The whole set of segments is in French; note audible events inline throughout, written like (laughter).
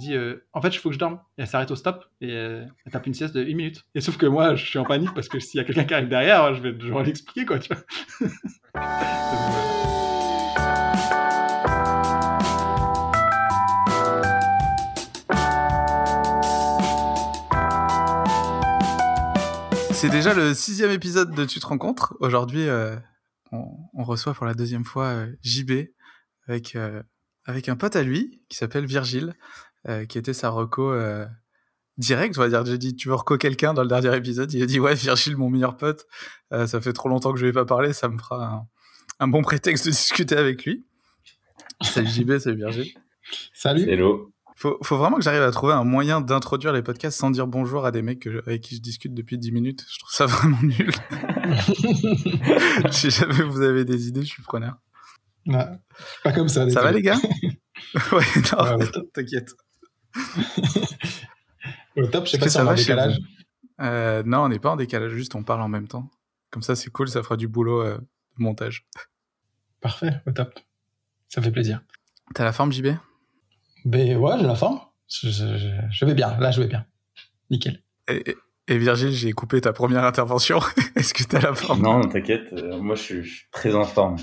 dit euh, En fait, il faut que je dorme. Et elle s'arrête au stop et euh, elle tape une sieste de une minute. Et sauf que moi, je suis en panique parce que s'il y a quelqu'un qui arrive derrière, je vais devoir l'expliquer, quoi, tu vois. (laughs) C'est déjà le sixième épisode de Tu te rencontres. Aujourd'hui, euh, on, reçoit pour la deuxième fois JB avec, avec un pote à lui qui s'appelle Virgile, euh, qui était sa reco euh, direct. On va dire, j'ai dit, tu veux reco quelqu'un dans le dernier épisode? Il a dit, ouais, Virgile, mon meilleur pote. Euh, ça fait trop longtemps que je ne vais pas parler, ça me fera un, un, bon prétexte de (laughs) discuter avec lui. Salut (laughs) JB, salut Virgile. Salut. Hello. Faut, faut vraiment que j'arrive à trouver un moyen d'introduire les podcasts sans dire bonjour à des mecs que, avec qui je discute depuis 10 minutes. Je trouve ça (laughs) vraiment nul. si jamais vous avez des idées, je suis preneur. Ouais, pas comme ça. Ça va les gars? Ouais, non, ouais, t'inquiète. (laughs) Au top, je sais pas si on va en décalage. Euh, non, on n'est pas en décalage, juste on parle en même temps. Comme ça, c'est cool, ça fera du boulot euh, de montage. Parfait, au top. Ça fait plaisir. T'as la forme, JB ben ouais, j'ai la forme. Je, je, je, vais bien. Là, je vais bien. Nickel. Et, et Virgile, j'ai coupé ta première intervention. (laughs) Est-ce que t'as la forme? Non, t'inquiète. Euh, moi, je suis, je suis, très en forme.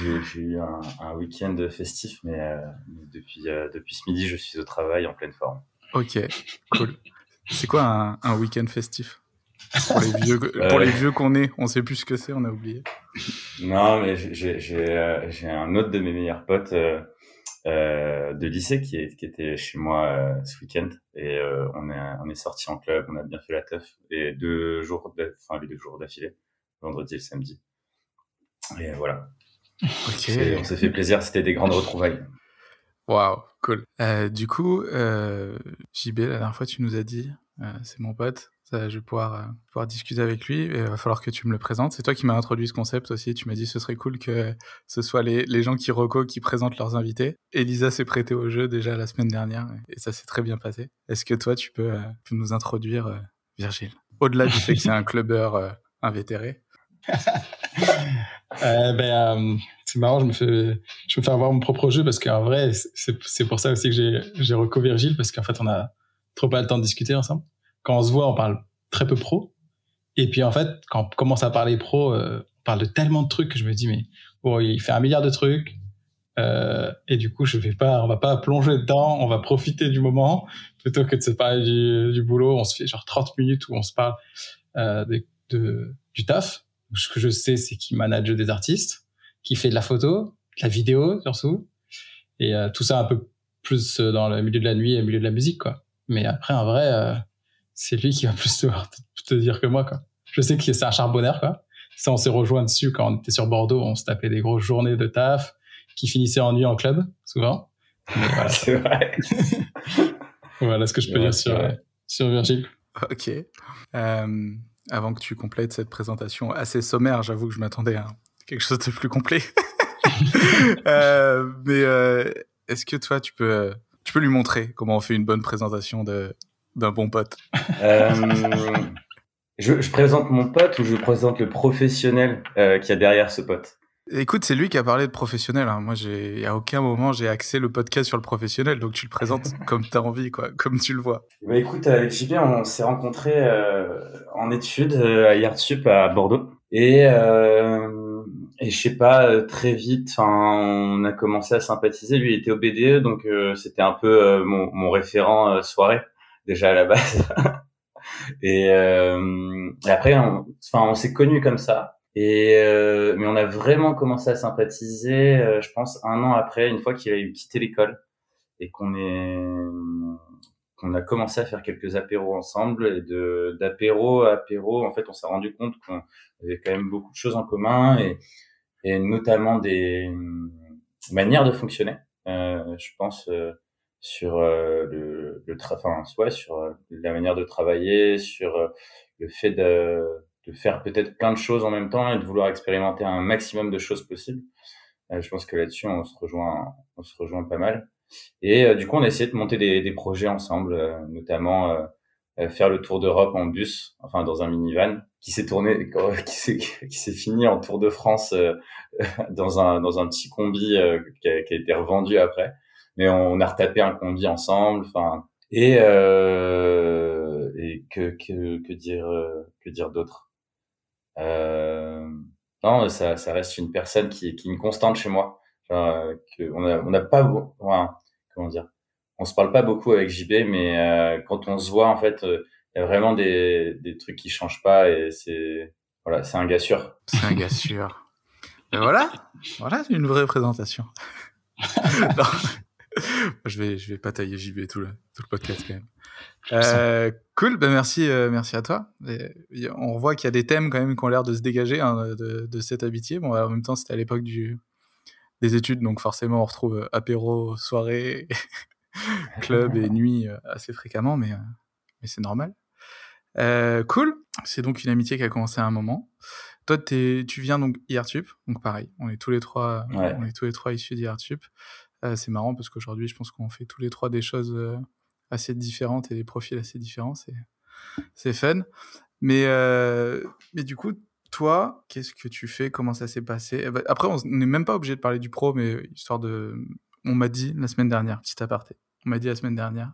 J'ai eu un, un week-end festif, mais euh, depuis, euh, depuis ce midi, je suis au travail en pleine forme. Ok, cool. C'est quoi un, un week-end festif? Pour les vieux, pour les vieux qu'on est, on sait plus ce que c'est, on a oublié. Non, mais j'ai un autre de mes meilleurs potes euh, de lycée qui, est, qui était chez moi euh, ce week-end et euh, on est on est sorti en club, on a bien fait la teuf et deux jours, enfin les deux jours d'affilée, vendredi et le samedi. Et voilà. Okay. On s'est fait plaisir, c'était des grandes retrouvailles. Waouh, cool. Euh, du coup, euh, JB, la dernière fois, tu nous as dit, euh, c'est mon pote, ça, je vais pouvoir, euh, pouvoir discuter avec lui, et il va falloir que tu me le présentes. C'est toi qui m'as introduit ce concept aussi, tu m'as dit ce serait cool que ce soit les, les gens qui reco qui présentent leurs invités. Elisa s'est prêtée au jeu déjà la semaine dernière, et ça s'est très bien passé. Est-ce que toi, tu peux, euh, peux nous introduire euh, Virgile? Au-delà du fait que c'est un clubbeur euh, invétéré. (laughs) euh, ben, c'est marrant, je me fais, je me fais avoir mon propre jeu parce qu'en vrai, c'est pour ça aussi que j'ai, reco Virgile parce qu'en fait, on a trop pas le temps de discuter ensemble. Quand on se voit, on parle très peu pro. Et puis, en fait, quand on commence à parler pro, euh, on parle de tellement de trucs que je me dis, mais bon, il fait un milliard de trucs. Euh, et du coup, je vais pas, on va pas plonger dedans, on va profiter du moment plutôt que de se parler du, du boulot. On se fait genre 30 minutes où on se parle euh, de, de, du taf. Ce que je sais, c'est qu'il manage des artistes, qu'il fait de la photo, de la vidéo surtout, et euh, tout ça un peu plus dans le milieu de la nuit et le milieu de la musique, quoi. Mais après, en vrai, euh, c'est lui qui va plus te, (laughs) te, dire que moi, quoi. Je sais que c'est un charbonneur, quoi. Ça, on s'est rejoint dessus quand on était sur Bordeaux, on se tapait des grosses journées de taf qui finissaient en nuit en club, souvent. (laughs) Voilà. c'est vrai. voilà ce que je peux ouais, dire sur, sur Virgile. Ok. Euh, avant que tu complètes cette présentation assez sommaire, j'avoue que je m'attendais à quelque chose de plus complet. (laughs) euh, mais euh, est-ce que toi, tu peux, tu peux lui montrer comment on fait une bonne présentation d'un bon pote? Euh, je, je, présente mon pote ou je présente le professionnel qui a derrière ce pote? Écoute, c'est lui qui a parlé de professionnel. Hein. Moi, j'ai, à aucun moment, j'ai axé le podcast sur le professionnel. Donc, tu le présentes (laughs) comme tu as envie, quoi, comme tu le vois. Bah, écoute, avec JP, on s'est rencontrés euh, en études euh, à Yardsup à Bordeaux. Et, euh, et je sais pas, très vite, on a commencé à sympathiser. Lui, il était au BDE, donc euh, c'était un peu mon, mon, référent soirée, déjà à la base. (laughs) et, et après, on, on s'est connus comme ça. Et euh, mais on a vraiment commencé à sympathiser, euh, je pense, un an après, une fois qu'il a eu quitté l'école et qu'on est qu'on a commencé à faire quelques apéros ensemble et de d'apéro à apéro, en fait, on s'est rendu compte qu'on avait quand même beaucoup de choses en commun et et notamment des manières de fonctionner. Euh, je pense euh, sur euh, le le enfin ouais, sur la manière de travailler, sur le fait de de faire peut-être plein de choses en même temps et de vouloir expérimenter un maximum de choses possibles. Euh, je pense que là-dessus, on se rejoint, on se rejoint pas mal. Et euh, du coup, on a essayé de monter des, des projets ensemble, euh, notamment euh, faire le tour d'Europe en bus, enfin dans un minivan, qui s'est tourné, (laughs) qui s'est, qui s'est fini en Tour de France (laughs) dans un dans un petit combi qui a, qui, a, été revendu après. mais on, a retapé un combi ensemble. Enfin, et euh, et que que que dire que dire d'autre? euh, Non, ça ça reste une personne qui qui est une constante chez moi. Genre, que on a on n'a pas comment dire on se parle pas beaucoup avec JB, mais euh, quand on se voit, en fait, euh, il y a vraiment des, des trucs qui changent pas et c'est voilà, c'est un gars sûr. C'est un gars sûr. (laughs) Ben voilà, voilà, une vraie présentation. (laughs) (laughs) je vais, je vais pas tailler JB tout le, tout le podcast quand même. Euh, cool, ben merci, euh, merci à toi. on voit qu'il y a des thèmes quand même qui ont l'air de se dégager hein, de, de, cette amitié. Bon, en même temps, c'était à l'époque du, des études, donc forcément, on retrouve apéro, soirée, (laughs) club et nuit assez fréquemment, mais, mais c'est normal. Euh, cool. C'est donc une amitié qui a commencé à un moment. Toi, tu viens donc IRTUP, donc pareil, on est tous les trois, on est tous les trois issus d'IRTUP. Euh, c'est marrant parce qu'aujourd'hui, je pense qu'on fait tous les trois des choses euh, assez différentes et des profils assez différents. C'est, fun. Mais, euh, mais du coup, toi, qu'est-ce que tu fais? Comment ça s'est passé? Eh ben, Après, on n'est même pas obligé de parler du pro, mais histoire de. On m'a dit la semaine dernière, petit aparté. On m'a dit la semaine dernière.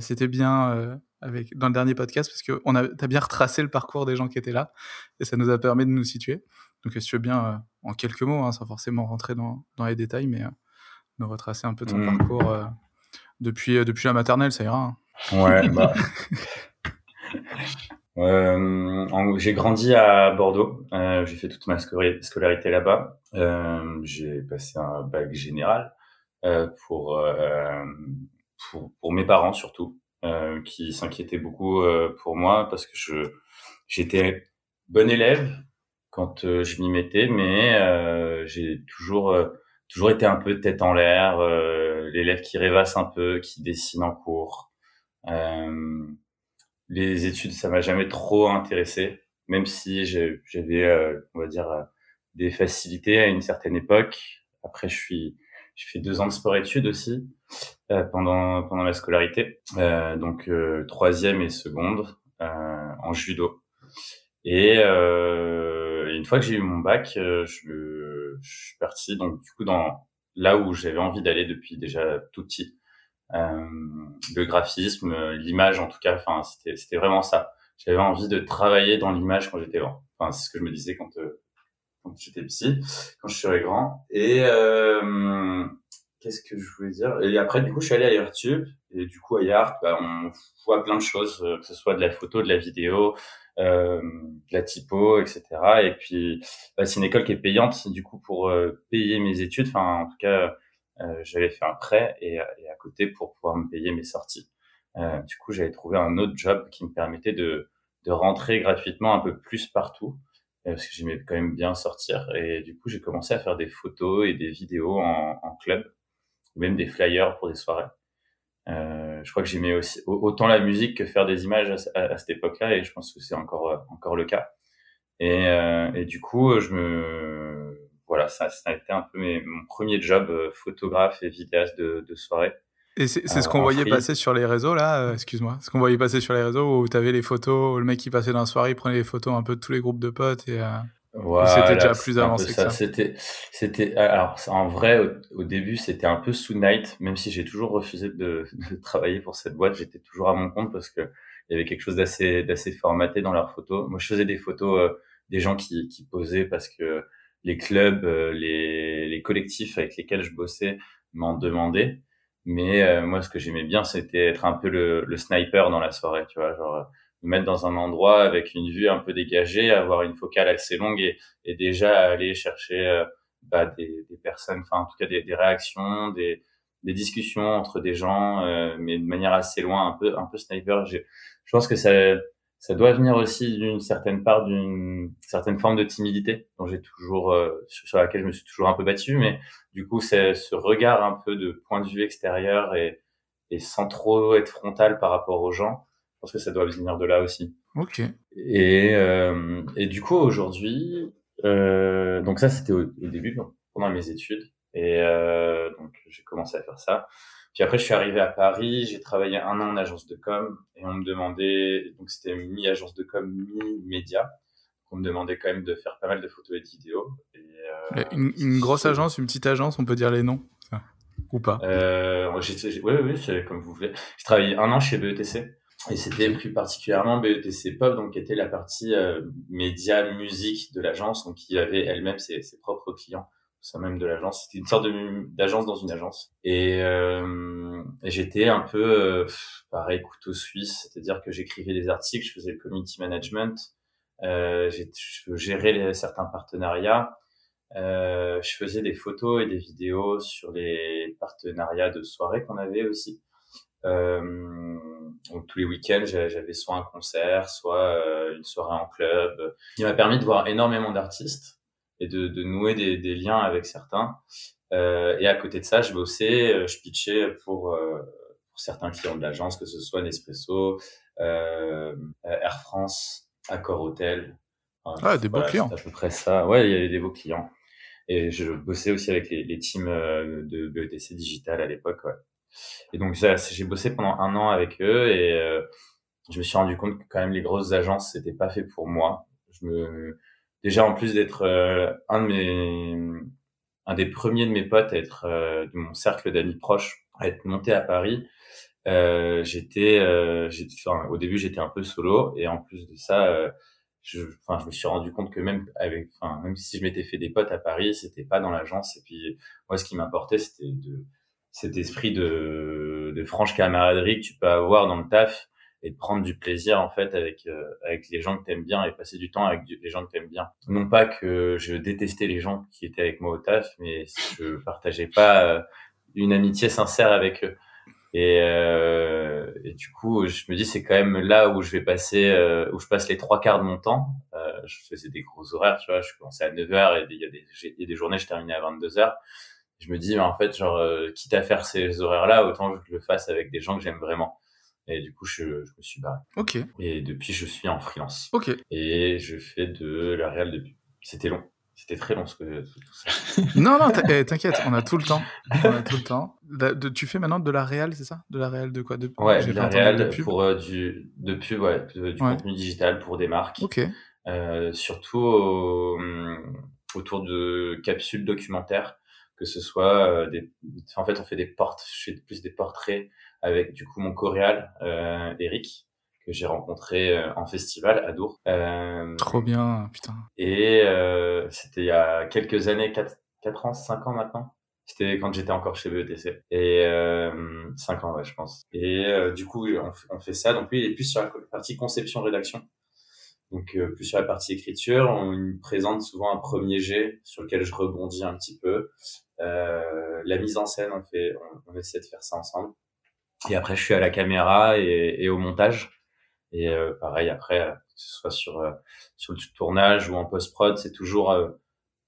c'était bien avec, dans le dernier podcast parce que tu as bien retracé le parcours des gens qui étaient là et ça nous a permis de nous situer. Donc, si tu veux bien, en quelques mots, hein, sans forcément rentrer dans, dans les détails, mais euh, nous retracer un peu ton mmh. parcours euh, depuis, depuis la maternelle, ça ira. Hein. Ouais, (laughs) bah. j'ai grandi à Bordeaux. j'ai fait toute ma scolarité là-bas. j'ai passé un bac général pour, pour, pour mes parents surtout. Euh, qui s'inquiétait beaucoup euh, pour moi parce que je j'étais bon élève quand euh, je m'y mettais, mais j'ai toujours toujours été un peu tête en l'air, l'élève qui rêvasse un peu, qui dessine en cours. les études, ça m'a jamais trop intéressé, même si j'avais, on va dire, des facilités à une certaine époque. Après, je suis, j'ai fait deux ans de sport-études aussi. Euh, pendant pendant ma scolarité, euh, donc euh, troisième et seconde en judo. Et une fois que j'ai eu mon bac, je, je, suis parti donc du coup dans là où j'avais envie d'aller depuis déjà tout petit. Euh, le graphisme, l'image en tout cas, enfin c'était c'était vraiment ça. J'avais envie de travailler dans l'image quand j'étais grand. Enfin c'est ce que je me disais quand quand j'étais petit, quand je serais grand. Et euh, qu'est-ce que je voulais dire? Et après, du coup, je suis allé à YouTube. Et du coup, à Yart, bah, on voit plein de choses, euh, que ce soit de la photo, de la vidéo, euh, de la typo, etc. Et puis, bah, c'est une école qui est payante. Du coup, pour euh, payer mes études, enfin, en tout cas, euh, j'avais fait un prêt et, et, à côté pour pouvoir me payer mes sorties. Euh, du coup, j'avais trouvé un autre job qui me permettait de, de rentrer gratuitement un peu plus partout parce que j'aimais quand même bien sortir. Et du coup, j'ai commencé à faire des photos et des vidéos en, en club même des flyers pour des soirées. Euh, je crois que j'aimais aussi autant la musique que faire des images à, cette époque-là, et je pense que c'est encore euh, encore le cas. Et, euh, et du coup, je me voilà, ça, ça a été un peu mes, mon premier job euh, photographe et vidéaste de, de soirée. Et c'est ce qu'on voyait passer sur les réseaux là, excuse-moi, ce qu'on voyait passer sur les réseaux où tu avais les photos, le mec qui passait dans la soirée, il prenait les photos un peu de tous les groupes de potes et c'était déjà plus avancé que ça. C'était, c'était, alors, en vrai, au, début, c'était un peu sous night, même si j'ai toujours refusé de, (laughs) de, travailler pour cette boîte, j'étais toujours à mon compte parce que il y avait quelque chose d'assez, d'assez formaté dans leurs photos. Moi, je faisais des photos euh, des gens qui, qui posaient parce que les clubs, euh, les, les collectifs avec lesquels je bossais m'en demandaient. Mais euh, moi, ce que j'aimais bien, c'était être un peu le, le, sniper dans la soirée, tu vois, genre me mettre dans un endroit avec une vue un peu dégagée, avoir une focale assez longue et, et déjà aller chercher euh, bah, des, des, personnes, enfin en tout cas des, des réactions, des, des, discussions entre des gens, euh, mais de manière assez loin, un peu un peu sniper. Je, je pense que ça ça doit venir aussi d'une certaine part d'une certaine forme de timidité dont j'ai toujours euh, sur laquelle je me suis toujours un peu battu, mais du coup c'est ce regard un peu de point de vue extérieur et, et sans trop être frontal par rapport aux gens je pense que ça doit venir de là aussi. Ok. Et, euh, et du coup, aujourd'hui, euh, donc ça, c'était au, début, pendant mes études. Et euh, donc, j'ai commencé à faire ça. Puis après, je suis arrivé à Paris, j'ai travaillé un an en agence de com et on me demandait, donc c'était mi-agence de com, mi-média. On me demandait quand même de faire pas mal de photos et de vidéos. Et, euh, une, une, grosse agence, une petite agence, on peut dire les noms. Ou pas? Euh, Oui, oui, c'est comme vous voulez. J'ai travaillé un an chez BETC. Et c'était plus particulièrement BETC Pop, donc qui était la partie euh, média musique de l'agence, donc qui avait elle-même ses, ses, propres clients, ça même de l'agence. C'était une sorte d'agence dans une agence. Et, euh, et j'étais un peu euh, pareil couteau suisse, c'est-à-dire que j'écrivais des articles, je faisais le community management, euh, je gérais les, certains partenariats. Euh, je faisais des photos et des vidéos sur les partenariats de soirée qu'on avait aussi. Euh, donc tous les week-ends, j'avais soit un concert, soit euh, une soirée en club, qui m'a permis de voir énormément d'artistes et de, de nouer des, des, liens avec certains. Euh, et à côté de ça, je bossais, euh, je pitchais pour, pour certains clients de l'agence, que ce soit Nespresso, euh, Air France, Accor Hotel. ah, des beaux clients. à peu près ça. Ouais, il y avait des beaux clients. Et je bossais aussi avec les, les teams de BETC Digital à l'époque. Ouais. Et donc j'ai bossé pendant un an avec eux et euh, je me suis rendu compte que quand même les grosses agences c'était pas fait pour moi. Je me déjà en plus d'être euh, un de mes un des premiers de mes potes à être euh, de mon cercle d'amis proches à être monté à Paris. J'étais, enfin, au début j'étais un peu solo et en plus de ça, je, enfin, je me suis rendu compte que même avec, même si je m'étais fait des potes à Paris, c'était pas dans l'agence. Et puis moi, ce qui m'importait, c'était de cet esprit de, de franche camaraderie que tu peux avoir dans le taf et de prendre du plaisir en fait avec euh, avec les gens que t'aimes bien et passer du temps avec les gens que t'aimes bien. Non pas que je détestais les gens qui étaient avec moi au taf, mais je partageais pas euh, une amitié sincère avec eux. Et, euh, du coup, je me dis c'est quand même là où je vais passer, euh, où je passe les trois quarts de mon temps. je faisais des gros horaires, tu vois. Je commençais à 9 h et il y a des, y a des journées je terminais à 22 h je me dis, en fait, genre, euh, quitte à faire ces horaires-là, autant que je le fasse avec des gens que j'aime vraiment. Et du coup, je, je, me suis barré. Ok. Et depuis, je suis en freelance. Ok. Et je fais de la réelle depuis. C'était long. C'était très long ce que tout ça. (laughs) non, non, eh, t'inquiète, on a tout le temps. On a tout le temps. De, tu fais maintenant de la réelle, c'est ça? De la réelle de quoi? De, Ouais, de la réelle pour euh, du de pub, ouais, du contenu digital pour des marques. Ok. Euh, surtout au, autour de capsules documentaires que ce soit euh, des, en fait, on fait des portes, je fais plus des portraits avec du coup mon coréal euh, Eric que j'ai rencontré euh, en festival à Dour. Euh, Trop bien, putain. Et euh, c'était il y a quelques années, 4, 4 ans, 5 ans maintenant. C'était quand j'étais encore chez BETC. Et euh, 5 ans, ouais, je pense. Et du coup, on, on, fait ça. Donc lui, il est plus sur la partie conception-rédaction. Donc euh, plus sur la partie écriture, on me présente souvent un premier jet sur lequel je rebondis un petit peu. Euh, la mise en scène, on fait, on, essaie de faire ça ensemble. Et après, je suis à la caméra et, et au montage. Et euh, pareil, après, que ce soit sur euh, sur le tournage ou en post prod, c'est toujours un,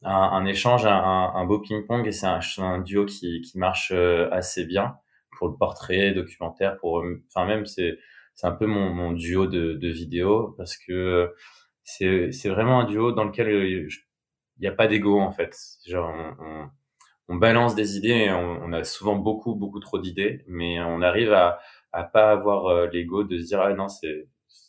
un, échange, un, un beau ping pong et c'est un, un, duo qui qui marche assez bien pour le portrait documentaire. Pour, enfin même c'est c'est un peu mon, mon duo de, de vidéos parce que c'est, c'est vraiment un duo dans lequel il n'y a pas d'ego en fait. Genre on, on, balance des idées on, on, a souvent beaucoup beaucoup trop d'idées, mais on arrive à à pas avoir euh, l'ego de se dire ah non c'est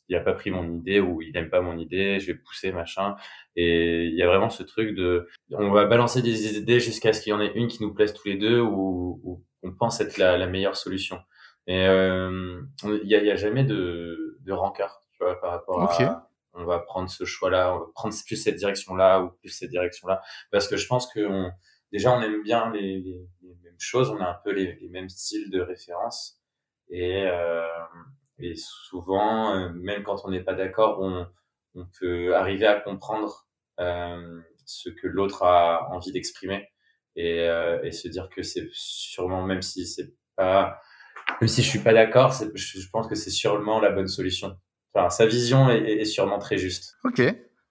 il a pas pris mon idée ou il aime pas mon idée, je vais pousser machin. Et il y a vraiment ce truc de on va balancer des idées jusqu'à ce qu'il y en ait une qui nous plaise tous les deux ou, ou on pense être la, la meilleure solution. Et euh, il y, a, y, a, jamais de, de rancœur, tu vois, par rapport à on va prendre ce choix-là, on va prendre plus cette direction-là ou plus cette direction-là, parce que je pense que on, déjà on aime bien les, mêmes choses, on a un peu les, mêmes styles de référence et, euh, souvent, euh, même quand on n'est pas d'accord, on, peut arriver à comprendre euh, ce que l'autre a envie d'exprimer et, se dire que c'est sûrement, même si c'est pas même si je suis pas d'accord, je pense que c'est sûrement la bonne solution. Sa vision est, sûrement très juste. Ok,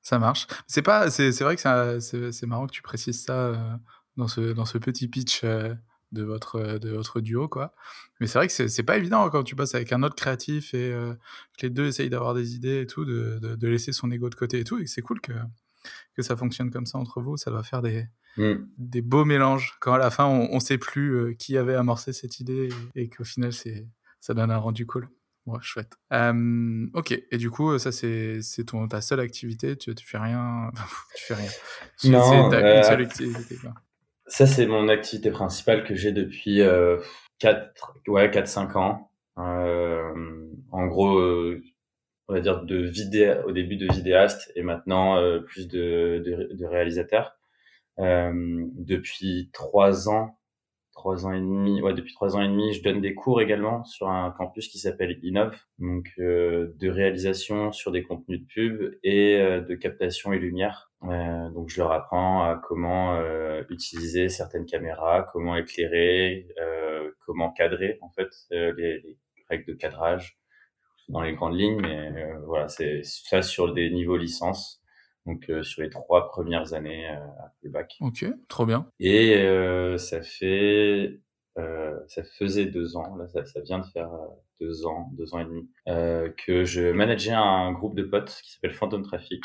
ça marche. C'est pas, c'est vrai que c'est marrant que tu précises ça dans ce dans ce petit pitch euh, de votre de votre duo quoi. Mais c'est vrai que c'est pas évident quand tu passes avec un autre créatif et euh, que les deux essayent d'avoir des idées et tout, de, de, de, laisser son ego de côté et tout, et c'est cool que que ça fonctionne comme ça entre vous. Ça doit faire des mm. des beaux mélanges quand à la fin on, on sait plus euh, qui avait amorcé cette idée et, et qu'au final c'est ça donne un rendu cool. Ouais, chouette. Euh, ok, et du coup, ça c'est ton ta seule activité? Tu tu fais rien? (laughs) tu fais rien. Non. C'est ta euh, seule activité. Quoi. Ça c'est mon activité principale que j'ai depuis euh, 4 ouais 4 5 ans. Euh, en gros euh, on va dire de vidé au début de vidéaste et maintenant euh, plus de, de, réalisateur. Depuis trois ans, trois ans et demi, ouais, depuis trois ans et demi, je donne des cours également sur un campus qui s'appelle Innov, donc de réalisation sur des contenus de pub et de captation et lumière. Euh, donc je leur apprends à comment euh, utiliser certaines caméras, comment éclairer, comment cadrer en fait les, les, règles de cadrage dans les grandes lignes, mais voilà, c'est ça sur des niveaux licences donc euh, sur les trois premières années euh, après le bac. Ok, trop bien. Et euh, ça fait, ça faisait deux ans, là ça, ça, vient de faire deux ans, deux ans et demi, que je manageais un groupe de potes qui s'appelle Phantom Traffic.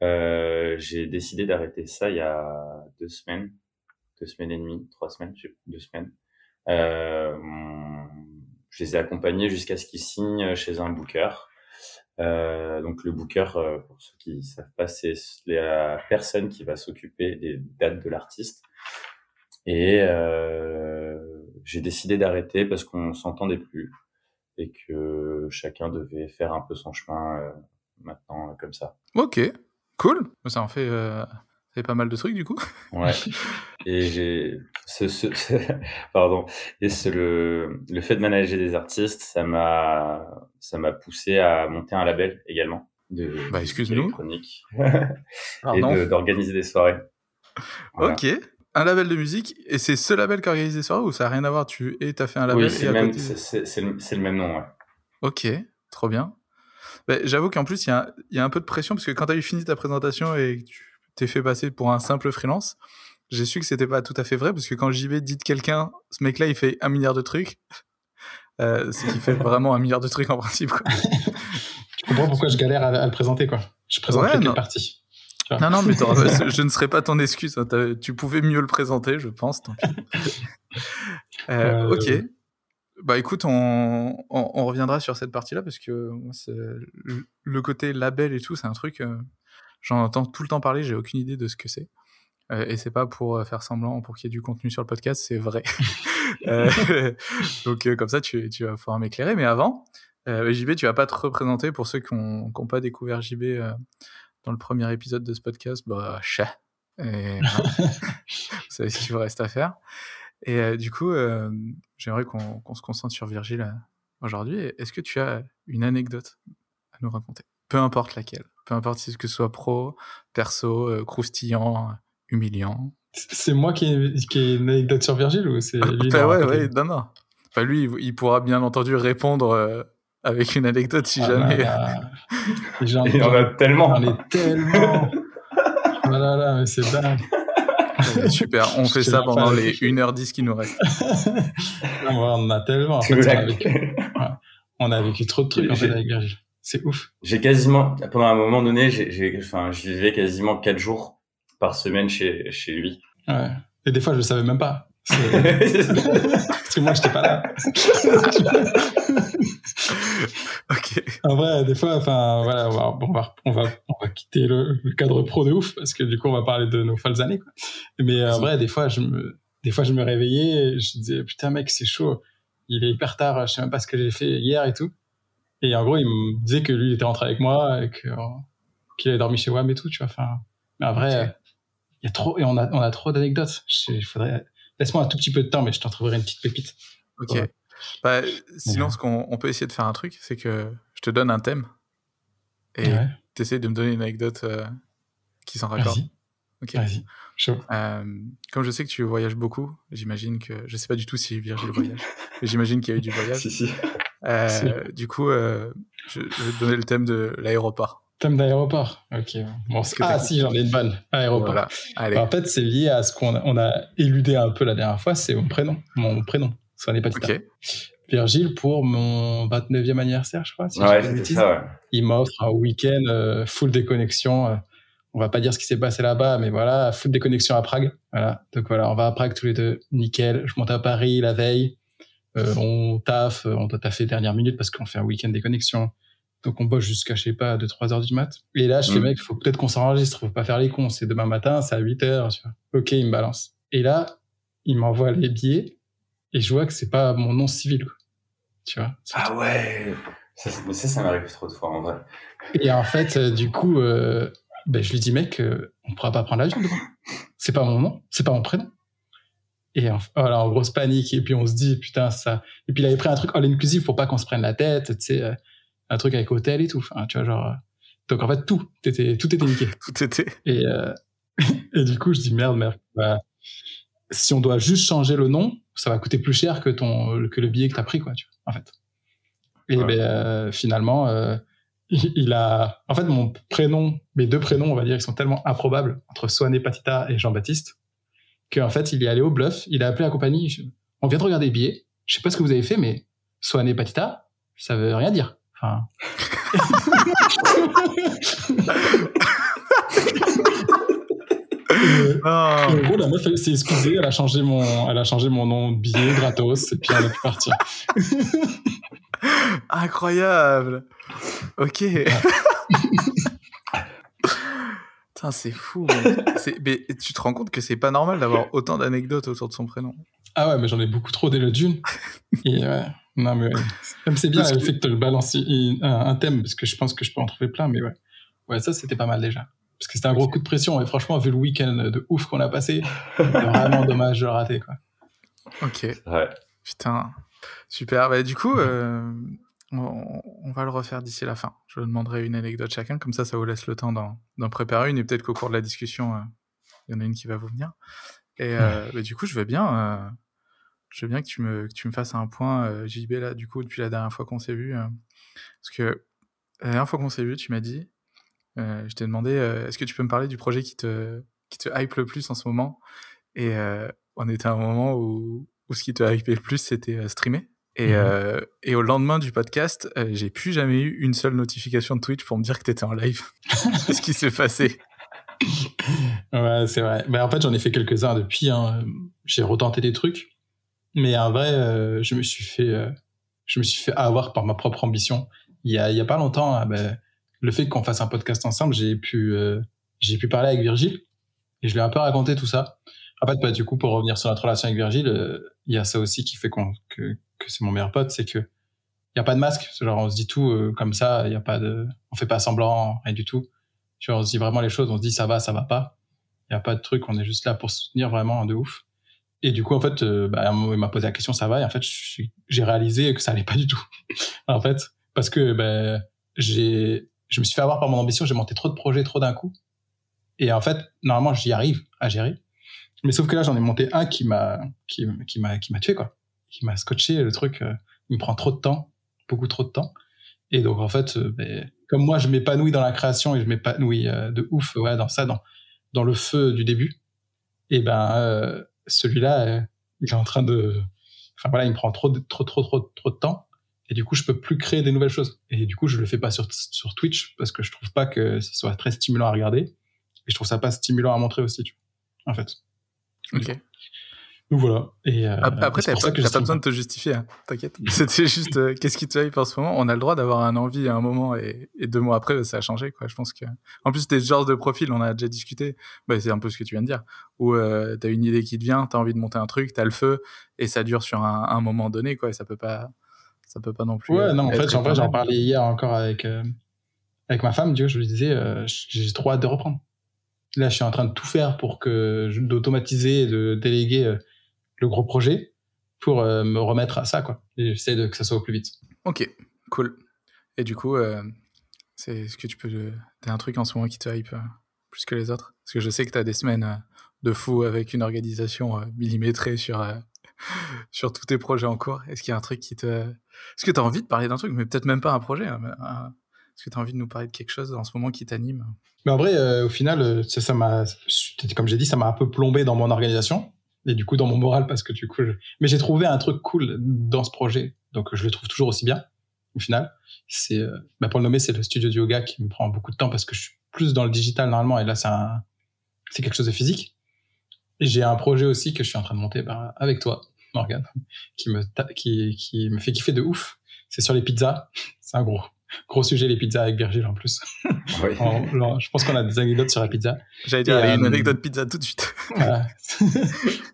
J'ai décidé d'arrêter ça il y a deux semaines, deux semaines et demie, trois semaines, deux semaines. Euh, je les ai accompagnés jusqu'à ce qu'ils signent chez un booker. Euh, donc le booker, euh, pour ceux qui savent pas, c'est la personne qui va s'occuper des dates de l'artiste. Et euh, j'ai décidé d'arrêter parce qu'on s'entendait plus et que chacun devait faire un peu son chemin euh, maintenant comme ça. Ok, cool. Ça en fait fait pas mal de trucs du coup. Ouais. (laughs) Et j'ai ce, ce, (laughs) pardon et c'est le le fait de manager des artistes, ça m'a ça m'a poussé à monter un label également de bah excuse-nous et d'organiser des soirées. Voilà. Ok. Un label de musique et c'est ce label qui organise des soirées ou ça a rien à voir? Tu et t'as fait un label Oui, c'est le, même, c'est, c'est, le, le même nom. Ouais. Ok, trop bien. Bah, j'avoue qu'en plus il y a, y a un peu de pression parce que quand tu as eu fini ta présentation et que tu t'es fait passer pour un simple freelance, j'ai su que c'était pas tout à fait vrai parce que quand j'y vais, dites quelqu'un, ce mec-là, il fait un milliard de trucs. (laughs) Euh, c'est qu'il fait vraiment un milliard de trucs en principe. Quoi. tu comprends pourquoi je galère à, à le présenter, quoi. Je présente ouais, partie. Non, non, mais (laughs) je ne serais pas ton excuse. Hein. Tu pouvais mieux le présenter, je pense. Tant euh, (laughs) euh, ok. Bah écoute, on, on, on, reviendra sur cette partie-là parce que le côté label et tout, c'est un truc. Euh, J'en entends tout le temps parler, j'ai aucune idée de ce que c'est. Euh, et c'est pas pour faire semblant, pour qu'il y ait du contenu sur le podcast, c'est vrai. (laughs) euh, (laughs) donc euh, comme ça, tu, tu, vas pouvoir m'éclairer. Mais avant, euh, JB, tu vas pas te représenter pour ceux qui n'ont pas découvert JB euh, dans le premier épisode de ce podcast. Bah, chat. Et, (laughs) vous savez ce qu'il vous reste à faire. Et euh, du coup, j'aimerais qu'on qu se concentre sur Virgile aujourd'hui. Est-ce que tu as une anecdote à nous raconter? Peu importe laquelle. Peu importe si que ce soit pro, perso, croustillant, humiliant. C'est moi qui ai, qui ai, une anecdote sur Virgile ou c'est lui bah ouais, ouais, non, non. Enfin, lui, il pourra bien entendu répondre euh, avec une anecdote si ah jamais. Bah, (laughs) il y en a tellement. Il y en a tellement. voilà, là, mais c'est dingue. Super, on fait ça pendant les 1h10 qui nous restent. (laughs) on en a tellement. En fait, on, a vécu, on, a vécu, trop de trucs en fait, avec Virgile. C'est ouf. J'ai quasiment, pendant un moment donné, j'ai, enfin, je vivais quasiment 4 jours par semaine chez, chez lui. Ouais. Et des fois, je le savais même pas. (laughs) (laughs) Parce que moi, j'étais pas là. Ok. En vrai, des fois, enfin, voilà, on va, on va, on va, on va quitter le, le, cadre pro de ouf parce que du coup, on va parler de nos folles années. Quoi. Mais en vrai, des fois, je me, des fois, je me réveillais, et je disais, putain, mec, c'est chaud. Il est hyper tard, je sais même pas ce que j'ai fait hier et tout. Et en gros, il me disait que lui, il était rentré avec moi et que, qu'il avait dormi chez WAM et tout, tu vois. Enfin, mais en vrai, il y a trop et on a on a trop d'anecdotes. Il faudrait laisse-moi un tout petit peu de temps, mais je t'en trouverai une petite pépite. Ok. Bah, sinon, ce qu'on on peut essayer de faire un truc, c'est que je te donne un thème et ouais. tu essaies de me donner une anecdote euh, qui s'en raccorde. Vas-y. Euh, comme je sais que tu voyages beaucoup, j'imagine que je sais pas du tout si Virgile voyage, (laughs) mais j'imagine qu'il y a eu du voyage. si, si. Euh, (laughs) si. Du coup, je, je vais te donner le thème de l'aéroport. Thème d'aéroport. Ok. Bon, ah si, j'en ai une bonne. Aéroport. Voilà. Allez. En fait, c'est lié à ce qu'on a, on a éludé un peu la dernière fois, c'est mon prénom. Mon prénom. Ça n'est pas dit. Okay. Virgile pour mon 29e anniversaire, je crois. Si ouais, c'est ça, ouais. Il m'offre un week-end euh, full déconnexion. Euh, on va pas dire ce qui s'est passé là-bas, mais voilà, full déconnexion à Prague. Voilà. Donc voilà, on va à Prague tous les deux. Nickel. Je monte à Paris la veille. Euh, on taffe, on doit taffer dernière minute parce qu'on fait un week-end déconnexion. Donc on bosse jusqu'à, je sais pas, 2-3 heures du mat. Et là, je fais, mmh. mec, faut peut-être qu'on s'enregistre, faut pas faire les cons. C'est demain matin, c'est à 8 heures, tu vois. Ok, il me balance. Et là, il m'envoie les billets et je vois que c'est pas mon nom civil. Quoi. Tu vois Ah ouais ça, ça, ça m'arrive trop de fois en vrai. Et en fait, euh, du coup, euh, ben, je lui dis, mec, euh, on pourra pas prendre l'avion. C'est pas mon nom, c'est pas mon prénom. Et en, voilà, en grosse panique. Et puis on se dit, putain, ça. Et puis il avait pris un truc all inclusive pour pas qu'on se prenne la tête, tu sais, euh, un truc avec hôtel et tout. Enfin, tu vois, genre. Donc en fait, tout était, tout était niqué. (laughs) Tout était. Et, euh, (laughs) et du coup, je dis merde, merde. Bah, si on doit juste changer le nom, ça va coûter plus cher que ton que le billet que t'as pris, quoi, tu vois, en fait. Et Ouais. ben euh, finalement, euh, il, il a, en fait, mon prénom, mes deux prénoms, on va dire, ils sont tellement improbables entre Swan Patita et Jean-Baptiste qu'en fait, il est allé au bluff. Il a appelé la compagnie. je- on vient de regarder les billets. Je sais pas ce que vous avez fait, mais Swan Patita, ça veut rien dire. Enfin. (laughs) Et. Et en gros, la meuf, elle s'est excusée, elle a changé mon, elle a changé mon nom de billet gratos, et puis elle a pu partir. (laughs) Incroyable. Ok. (laughs) Putain, c'est fou. Mais, tu te rends compte que c'est pas normal d'avoir autant d'anecdotes autour de son prénom. Ah ouais, mais j'en ai beaucoup trop déjà d'une. Et ouais, non mais ouais. Même c'est bien le que- fait que tu le balances un, un thème, parce que je pense que je peux en trouver plein, mais ouais. Ouais, ça c'était pas mal déjà. Parce que c'était un gros coup de pression, et franchement, vu le week-end de ouf qu'on a passé, c'est vraiment (laughs) dommage de le rater, quoi. Ok. Ouais. Putain. Super. Bah, du coup, euh, on, on va le refaire d'ici la fin. Je demanderai une anecdote chacun, comme ça, ça vous laisse le temps d'en d'en préparer une, et peut-être qu'au cours de la discussion, euh, il y en a une qui va vous venir. Et euh, bah, du coup, je veux bien, euh, je veux bien que tu me, que tu me fasses un point, euh, JB, là, du coup, depuis la dernière fois qu'on s'est vu. euh, parce que la dernière fois qu'on s'est vu, tu m'as dit, je t'ai demandé, euh, est-ce que tu peux me parler du projet qui te, qui te hype le plus en ce moment? Et euh, on était à un moment où, où ce qui te hypait le plus, c'était euh, streamer. Et, euh, et au lendemain du podcast, euh, j'ai plus jamais eu une seule notification de Twitch pour me dire que t'étais en live. (laughs) Qu'est-ce qui s'est passé Ouais, c'est vrai. Ben, en fait, j'en ai fait quelques-uns depuis. Hein. J'ai retenté des trucs, mais en vrai, euh, je me suis fait, euh, je me suis fait avoir par ma propre ambition. Il y a, il y a pas longtemps, hein, ben, le fait qu'on fasse un podcast ensemble, j'ai pu, euh, j'ai pu parler avec Virgile et je lui ai un peu raconté tout ça. En fait, bah, du coup, pour revenir sur notre relation avec Virgile, euh, il y a ça aussi qui fait qu'on, que, que c'est mon meilleur pote, c'est que il y a pas de masque. Genre, on se dit tout euh, comme ça. Il y a pas de, on fait pas semblant, rien du tout. Tu on se dit vraiment les choses. On se dit ça va, ça va pas. Il y a pas de truc. On est juste là pour soutenir vraiment de ouf. Et du coup, en fait, euh, bah, il m'a posé la question, ça va? Et en fait, j'ai réalisé que ça allait pas du tout. (laughs) en fait, parce que ben, j'ai, je me suis fait avoir par mon ambition. J'ai monté trop de projets, trop d'un coup. Et en fait, normalement, j'y arrive à gérer. Mais sauf que là, j'en ai monté un qui m'a, qui, qui m'a, qui m'a tué, quoi. Qui m'a scotché. Le truc, euh, il me prend trop de temps, beaucoup trop de temps. Et donc, en fait, euh, ben, comme moi, je m'épanouis dans la création et je m'épanouis euh, de ouf, ouais, dans ça, dans, dans le feu du début. Et ben, celui-là, il est en train de, enfin voilà, il me prend trop, trop, trop, trop, trop de temps. Et du coup, je peux plus créer des nouvelles choses. Et du coup, je le fais pas sur, sur Twitch parce que je trouve pas que ce soit très stimulant à regarder. Et je trouve ça pas stimulant à montrer aussi, tu vois, en fait. Ok. Donc voilà. Et euh, Ap- Après, t'as pas, pas besoin de te justifier, hein, t'inquiète. (laughs) C'était juste, euh, qu'est-ce qui te hype en ce moment? On a le droit d'avoir un envie à un moment et, et deux mois après, ça a changé. Quoi. Je pense que. En plus, t'es ce genre de profil, on a déjà discuté. Bah, c'est un peu ce que tu viens de dire. Où euh, t'as une idée qui te vient, t'as envie de monter un truc, t'as le feu et ça dure sur un, un moment donné. Quoi, et ça peut pas, ça peut pas non plus. Ouais, non, en fait, j'en parlais hier encore avec, euh, avec ma femme, tu vois, je lui disais, euh, j'ai trop hâte de reprendre. Là, je suis en train de tout faire pour que, d'automatiser et de déléguer euh, le gros projet pour me remettre à ça, quoi. J'essaie de que ça soit au plus vite. Ok, cool. Et du coup, c'est est-ce que tu peux. T'as un truc en ce moment qui te hype plus que les autres? Parce que je sais que t'as des semaines de fou avec une organisation millimétrée sur, (laughs) sur tous tes projets en cours. Est-ce qu'il y a un truc qui te. Est-ce que t'as envie de parler d'un truc, mais peut-être même pas un projet hein, Est-ce que t'as envie de nous parler de quelque chose en ce moment qui t'anime? Mais en vrai, euh, au final, euh, ça, ça m'a, comme j'ai dit, ça m'a un peu plombé dans mon organisation et du coup dans mon moral parce que du coup, mais j'ai trouvé un truc cool dans ce projet, donc je le trouve toujours aussi bien. Au final, c'est, euh, bah, pour le nommer, c'est le studio de yoga qui me prend beaucoup de temps parce que je suis plus dans le digital normalement et là, c'est c'est quelque chose de physique. J'ai un projet aussi que je suis en train de monter bah, avec toi, Morgan, qui me, ta- qui, qui me fait kiffer de ouf. C'est sur les pizzas. C'est un gros, gros sujet les pizzas avec Virgile en plus. Oui. En- je pense qu'on a des anecdotes sur la pizza. J'allais dire, une euh, anecdote pizza tout de suite. Voilà. (laughs)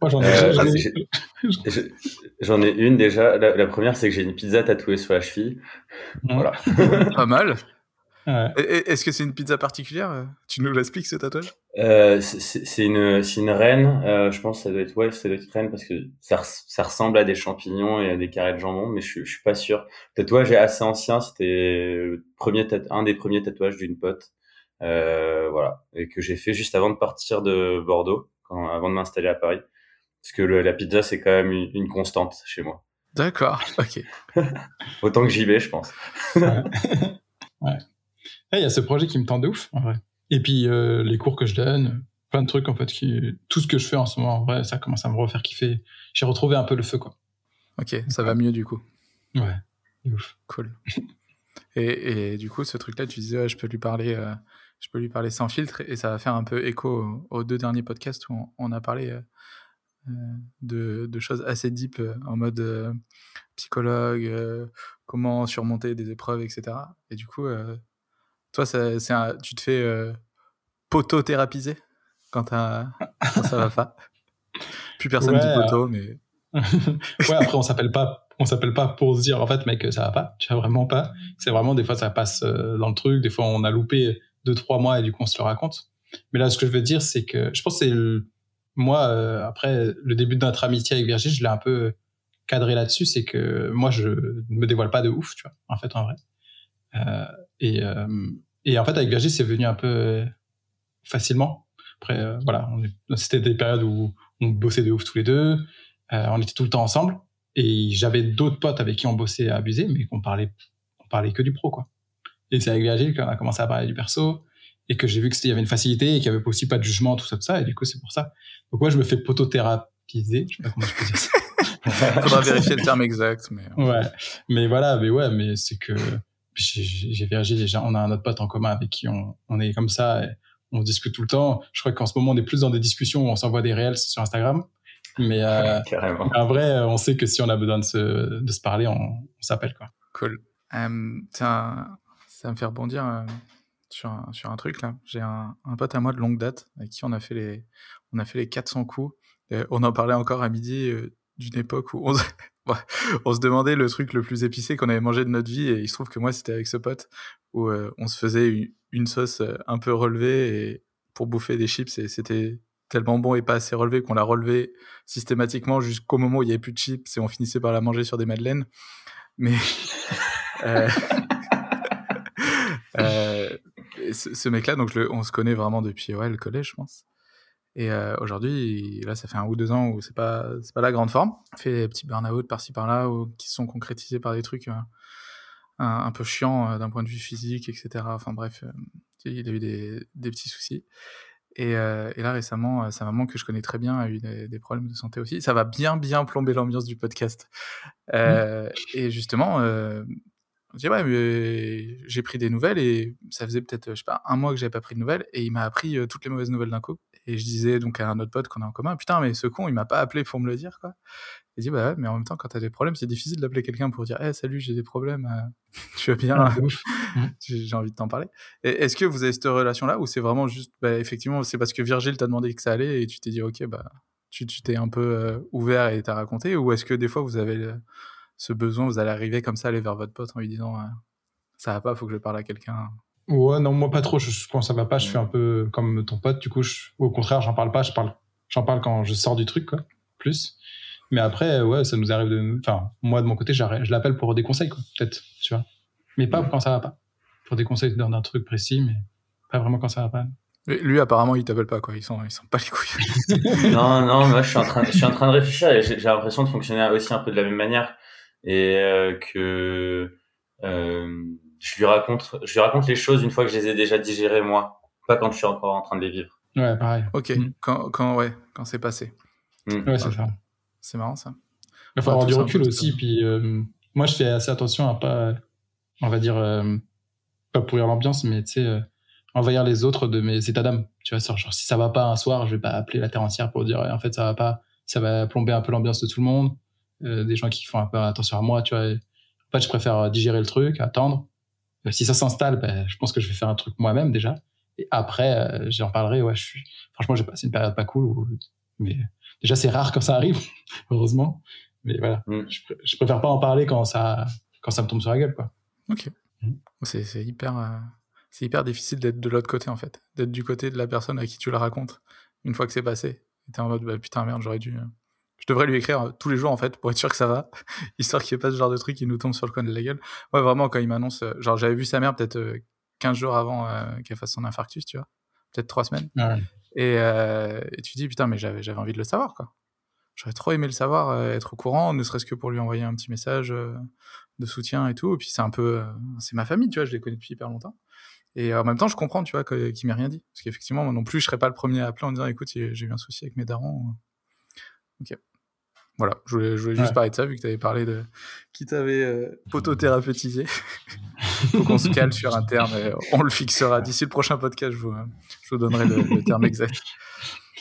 Moi, j'en ai, Euh, j'en ai- j'ai- Je- J'en ai une déjà. La, la première, c'est que j'ai une pizza tatouée sur la cheville. Voilà. Pas mal. Ouais. Et- et- Est-ce que c'est une pizza particulière? Tu nous l'expliques ce tatouage? Euh, c'est- une, c'est une reine. Euh, je pense que ça doit être ouais, ça doit être reine parce que ça, res- ça ressemble à des champignons et à des carrés de jambon, mais je, suis- je suis pas sûr. Le tatouage est assez ancien. C'était premier un des premiers tatouages d'une pote. Euh, voilà, et que j'ai fait juste avant de partir de Bordeaux, quand, avant de m'installer à Paris, parce que le- la pizza c'est quand même une, une constante chez moi. D'accord, ok. (laughs) Autant que j'y vais, je pense. (laughs) Eh, Il y a ce projet qui me tend de ouf, en vrai. Et puis, euh, les cours que je donne, plein de trucs, en fait, qui, tout ce que je fais en ce moment, en vrai, ça commence à me refaire kiffer. J'ai retrouvé un peu le feu, quoi. Ok, ça va mieux du coup. Ouais. ouf. Cool. (laughs) Et, et du coup, ce truc-là, tu disais, ouais, je peux lui parler, euh, je peux lui parler sans filtre, et ça va faire un peu écho aux, aux deux derniers podcasts où on, on a parlé euh, de, de choses assez deep en mode euh, psychologue, euh, comment surmonter des épreuves, etc. Et du coup, euh, toi, ça, c'est un- tu te fais euh, potothérapiser quand, quand ça va pas? (laughs) Plus personne Ouais, dit poto, mais (laughs) ouais, après, on s'appelle pas, on s'appelle pas pour se dire, en fait, mec, ça va pas. Tu vois, vraiment pas. C'est vraiment, des fois, ça passe euh, dans le truc. Des fois, on a loupé deux, trois mois et du coup, on se le raconte. Mais là, ce que je veux dire, c'est que je pense que c'est le- moi, euh, après, le début de notre amitié avec Virgile, je l'ai un peu cadré là-dessus. C'est que moi, je ne me dévoile pas de ouf, tu vois, en fait, en vrai. Euh, et, euh, et en fait, avec Virgile, c'est venu un peu facilement. Après, euh, voilà, c'était des périodes où on bossait de ouf tous les deux. Euh, on était tout le temps ensemble. Et j'avais d'autres potes avec qui on bossait à abuser, mais qu'on parlait, on parlait que du pro, quoi. Et c'est avec Virgile qu'on a commencé à parler du perso et que j'ai vu que c'était- il y avait une facilité et qu'il y avait aussi pas de jugement, tout ça, tout ça. Et du coup, c'est pour ça. Donc, moi, je me fais potothérapiser. Je sais pas comment je peux dire ça. (laughs) faudra vérifier le terme exact. Mais Ouais. Mais voilà, mais ouais, mais c'est que j'ai- Virgile déjà, on a un autre pote en commun avec qui on, on est comme ça et on discute tout le temps. Je crois qu'en ce moment, on est plus dans des discussions où on s'envoie des réels sur Instagram. Mais euh, en vrai, on sait que si on a besoin de se, de se parler, on, on s'appelle, quoi. Cool. Euh, ça me fait rebondir euh, sur, un, sur un truc là. J'ai un, un pote à moi de longue date avec qui on a fait les, on a fait les 400 coups. Et on en parlait encore à midi euh, d'une époque où on, on se demandait le truc le plus épicé qu'on avait mangé de notre vie. Et il se trouve que moi, c'était avec ce pote où euh, on se faisait une, sauce euh, un peu relevée et pour bouffer des chips. Et c'était tellement bon et pas assez relevé qu'on l'a relevé systématiquement jusqu'au moment où il n'y avait plus de chips et on finissait par la manger sur des madeleines. Mais (laughs) euh, (laughs) ce, mec-là, donc on se connaît vraiment depuis ouais, le collège, je pense. Et euh, aujourd'hui, là, ça fait un ou deux ans où c'est pas c'est pas la grande forme. Il fait des petits burn-out par-ci par-là ou qui se sont concrétisés par des trucs euh, un, un peu chiants euh, d'un point de vue physique, etc. Enfin bref, il a eu des, des petits soucis. Et, et là récemment, sa maman que je connais très bien a eu des, des problèmes de santé aussi. Ça va bien bien plomber l'ambiance du podcast. Euh, Et justement, je dis ouais, mais j'ai pris des nouvelles et ça faisait peut-être je sais pas un mois que j'avais pas pris de nouvelles et il m'a appris toutes les mauvaises nouvelles d'un coup. Et je disais donc à un autre pote qu'on a en commun, putain mais ce con il m'a pas appelé pour me le dire quoi. Il dit bah ouais, mais en même temps quand t'as des problèmes c'est difficile d'appeler quelqu'un pour dire hey, salut j'ai des problèmes, euh, (laughs) tu vas bien, (laughs) j'ai envie de t'en parler. Est-ce que vous avez cette relation là ou c'est vraiment juste bah, effectivement c'est parce que Virgile t'a demandé que ça allait et tu t'es dit ok bah tu tu t'es un peu euh, ouvert et t'as raconté ou est-ce que des fois vous avez le- ce besoin, vous allez arriver comme ça, aller vers votre pote en lui disant euh, ça va pas, faut que je parle à quelqu'un? Ouais, non, moi pas trop. Je, quand ça va pas, je fais un peu comme ton pote. Du coup, je- au contraire, j'en parle pas. Je parle, j'en parle quand je sors du truc, quoi. Plus. Mais après, ouais, ça nous arrive de. Enfin, moi de mon côté, j'arrête- je l'appelle pour des conseils, quoi. Peut-être, tu vois. Mais pas quand ça va pas. Pour des conseils dans un truc précis, mais pas vraiment quand ça va pas. Mais lui, apparemment, il t'appelle pas, quoi. Ils sont, ils sont pas les couilles. (laughs) non, non, moi je suis en train, je suis en train de réfléchir et j'ai j'ai l'impression de fonctionner aussi un peu de la même manière et euh, que euh, je lui raconte, je lui raconte les choses une fois que je les ai déjà digérées moi, pas quand je suis encore en train de les vivre. Ouais, pareil. ok, Mm. quand, quand, ouais, quand c'est passé. Mm. Ouais, c'est ça. C'est marrant, ça. Il faut Ouais, avoir tout du recul aussi. Puis euh, moi, je fais assez attention à pas, on va dire, euh, pas pourrir l'ambiance, mais tu sais, euh, envahir les autres de mes états d'âme. Tu vois, genre, genre, si ça va pas un soir, je vais pas appeler la terre entière pour dire en fait ça va pas. Ça va plomber un peu l'ambiance de tout le monde. Euh, des gens qui font un peu attention à moi, tu vois. Et, en fait, je préfère digérer le truc, attendre si ça s'installe, ben, je pense que je vais faire un truc moi-même déjà. Et après, j'en parlerai. Ouais, je suis. Franchement, j'ai passé une période pas cool. Mais déjà, c'est rare quand ça arrive, (laughs) heureusement. Mais voilà, mm. je, préfère pas en parler quand ça, quand ça me tombe sur la gueule, quoi. Ok. Mm. C'est hyper, euh, c'est hyper difficile d'être de l'autre côté, en fait. D'être du côté de la personne à qui tu la racontes une fois que c'est passé. Et t'es en mode, bah, putain, merde, j'aurais dû. Euh, je devrais lui écrire euh, tous les jours, en fait, pour être sûr que ça va, (laughs) histoire qu'il n'y ait pas ce genre de truc qui nous tombe sur le coin de la gueule. Ouais, vraiment, quand il m'annonce. genre, j'avais vu sa mère peut-être 15 jours avant qu'elle fasse son infarctus, tu vois. Peut-être 3 semaines. Et, et, tu dis, putain, mais j'avais envie de le savoir, quoi. J'aurais trop aimé le savoir, euh, être au courant, ne serait-ce que pour lui envoyer un petit message euh, de soutien et tout. Et puis c'est un peu, euh, c'est ma famille, tu vois, je les connais depuis hyper longtemps. Et en même temps, je comprends, tu vois, qu'il m'ait rien dit. Parce qu'effectivement, moi non plus, je serais pas le premier à appeler en disant, écoute, j'ai eu un souci avec mes darons. Ok. Voilà, je voulais, juste parler de ça, vu que tu avais parlé de qui t'avait euh, potothérapeutisé. (laughs) Faut qu'on se cale sur un terme, et on le fixera. D'ici le prochain podcast, je vous, je vous donnerai le terme exact.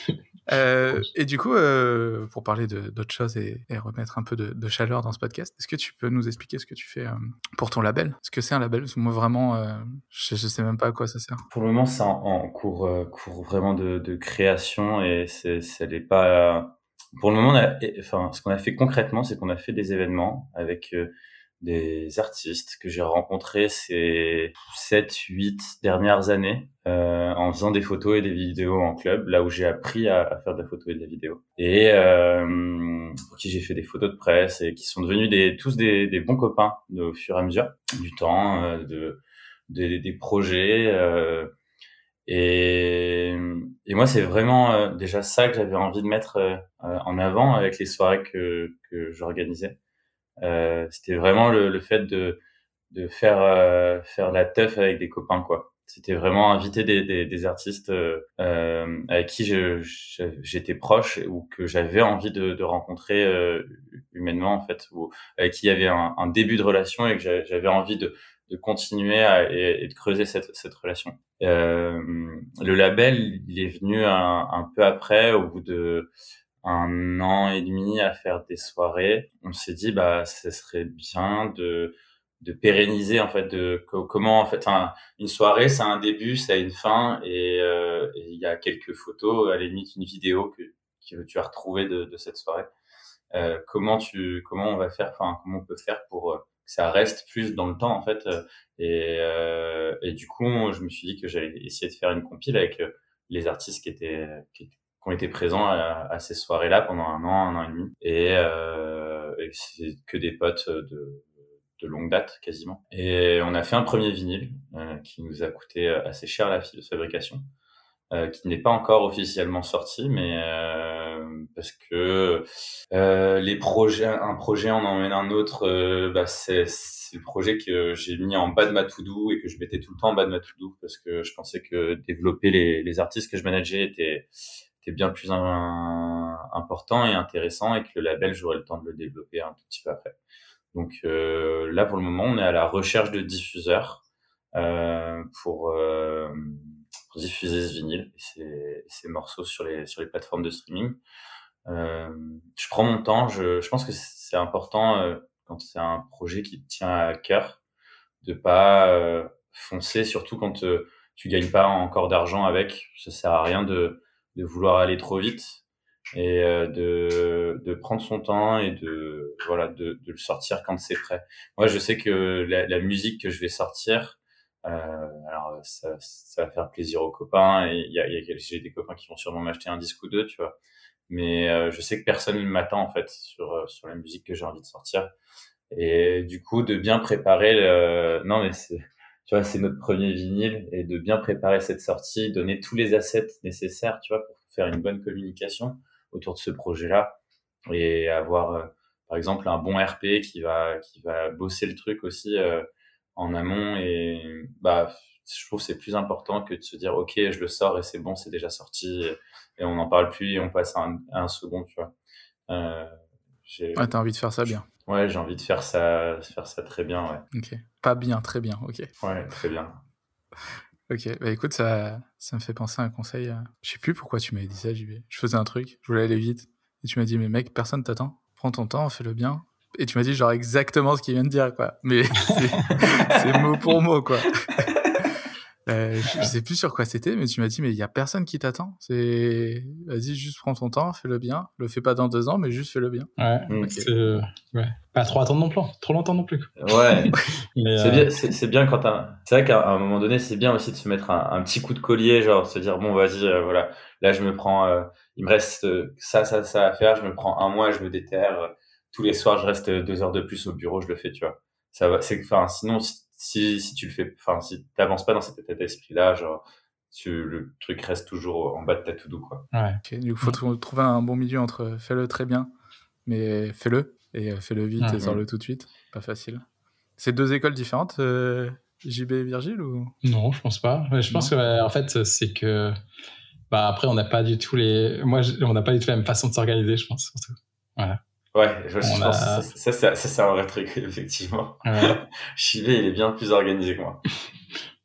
(laughs) Euh, et du coup, euh, pour parler d'autres choses et, remettre un peu de, chaleur dans ce podcast, est-ce que tu peux nous expliquer ce que tu fais euh, pour ton label? Ce que c'est un label? Parce que moi, vraiment, je, ne sais même pas à quoi ça sert. Pour le moment, c'est en, cours, cours vraiment de, création et c'est n'est pas. Pour le moment, enfin, ce qu'on a fait concrètement, c'est qu'on a fait des événements avec des artistes que j'ai rencontrés ces 7, 8 dernières années euh, en faisant des photos et des vidéos en club, là où j'ai appris à, faire de la photo et de la vidéo. Et euh, pour qui j'ai fait des photos de presse et qui sont devenus des, tous des, des bons copains au fur et à mesure du temps, euh, de, de, des projets. Euh, et, et moi, c'est vraiment euh, déjà ça que j'avais envie de mettre euh, en avant avec les soirées que, que j'organisais. Euh, c'était vraiment le, le, fait de, de faire euh, faire la teuf avec des copains quoi. C'était vraiment inviter des, des, des artistes euh, euh avec qui j'étais proche ou que j'avais envie de, de rencontrer euh, humainement en fait, ou avec qui il y avait un, un début de relation et que j'avais envie de, de continuer à, et, de creuser cette, cette relation. Euh, le label, il est venu un, un, peu après, au bout de un an et demi à faire des soirées, on s'est dit bah ce serait bien de de pérenniser en fait de comment en fait une soirée c'est un début ça a une fin euh, et il y a quelques photos à la limite une vidéo que, tu as retrouvé de, cette soirée euh, comment tu comment on va faire enfin comment on peut faire pour ça reste plus dans le temps en fait et, euh, et du coup je me suis dit que j'allais essayer de faire une compile avec les artistes qui étaient qui, qui ont été présents à, ces soirées-là pendant un an, un an et demi. Et, euh, et c'est que des potes de, de longue date quasiment. Et on a fait un premier vinyle euh, qui nous a coûté assez cher la fabrication, euh, qui n'est pas encore officiellement sorti, mais euh, parce que euh, les projets, un projet en emmène un autre, euh, bah c'est le projet que j'ai mis en bas de ma to-do et que je mettais tout le temps en bas de ma to-do parce que je pensais que développer les, les artistes que je manageais était était bien plus important et intéressant et que le label j'aurais le temps de le développer un petit peu après. Donc euh, là pour le moment on est à la recherche de diffuseurs pour, pour, diffuser ce vinyle et ces, morceaux sur les sur les plateformes de streaming. Euh, je prends mon temps, je, je pense que c'est important euh, quand c'est un projet qui te tient à cœur de pas foncer, surtout quand tu gagnes pas encore d'argent avec. Ça sert à rien de de vouloir aller trop vite et euh, de, de prendre son temps et de voilà de, de le sortir quand c'est prêt. Moi, je sais que la, la, musique que je vais sortir, euh, alors ça, ça, va faire plaisir aux copains et il y a, y a j'ai des copains qui vont sûrement m'acheter un disque ou deux, tu vois. Mais euh, je sais que personne ne m'attend en fait sur euh, sur la musique que j'ai envie de sortir et du coup de bien préparer le non mais c'est tu vois, c'est notre premier vinyle et de bien préparer cette sortie, donner tous les assets nécessaires, tu vois, pour faire une bonne communication autour de ce projet-là et avoir, euh, par exemple, un bon RP qui va qui va bosser le truc aussi euh, en amont et bah je trouve c'est plus important que de se dire ok je le sors et c'est bon c'est déjà sorti et, on n'en parle plus et on passe à un, un second tu vois euh, ah, t'as envie de faire ça bien Ouais, j'ai envie de faire ça, faire ça très bien, ouais. Ok. Pas bien, très bien, ok. Ouais, très bien. ok, bah écoute, ça, ça me fait penser à un conseil. Euh, je sais plus pourquoi tu m'avais dit ça, JB. Je faisais un truc, je voulais aller vite. Et tu m'as dit, mais mec, personne t'attend. Prends ton temps, fais-le bien. Et tu m'as dit genre exactement ce qu'il vient de dire, quoi. Mais (laughs) c'est mot pour mot, quoi. (laughs) Euh, je sais plus sur quoi c'était, mais tu m'as dit, mais il y a personne qui t'attend. C'est, vas-y, juste prends ton temps, fais-le bien. Le fais pas dans deux ans, mais juste fais-le bien. Ouais, mm. ouais. Pas trop attendre non plus, trop longtemps non plus. Ouais. (laughs) c'est, bien, c'est, bien quand t'as, c'est vrai qu'à un moment donné, c'est bien aussi de se mettre un, un, petit coup de collier, genre se dire, bon, vas-y, euh, voilà, là, je me prends, euh, il me reste ça, ça, ça à faire, je me prends un mois, je me déterre. Tous les soirs, je reste deux heures de plus au bureau, je le fais, tu vois. Ça va, c'est, enfin, sinon, si, si tu le fais, enfin, si t'avances pas dans cet état d'esprit-là, genre, tu, le truc reste toujours en bas de ta to-do, quoi. Ouais. Okay, du coup, faut trouver un bon milieu entre fais-le très bien, mais fais-le, et euh, fais-le vite et sors-le tout de suite. Pas facile. C'est deux écoles différentes, euh, JB et Virgile, ou? Non, je pense pas. Je pense que, en fait, c'est que, bah, après, on n'a pas du tout les, moi, on n'a pas du tout la même façon de s'organiser, je pense, surtout. Voilà. Ouais, je, pense que ça, ça, c'est un vrai truc, (laughs) effectivement. Ouais. (laughs) il est bien plus organisé que moi.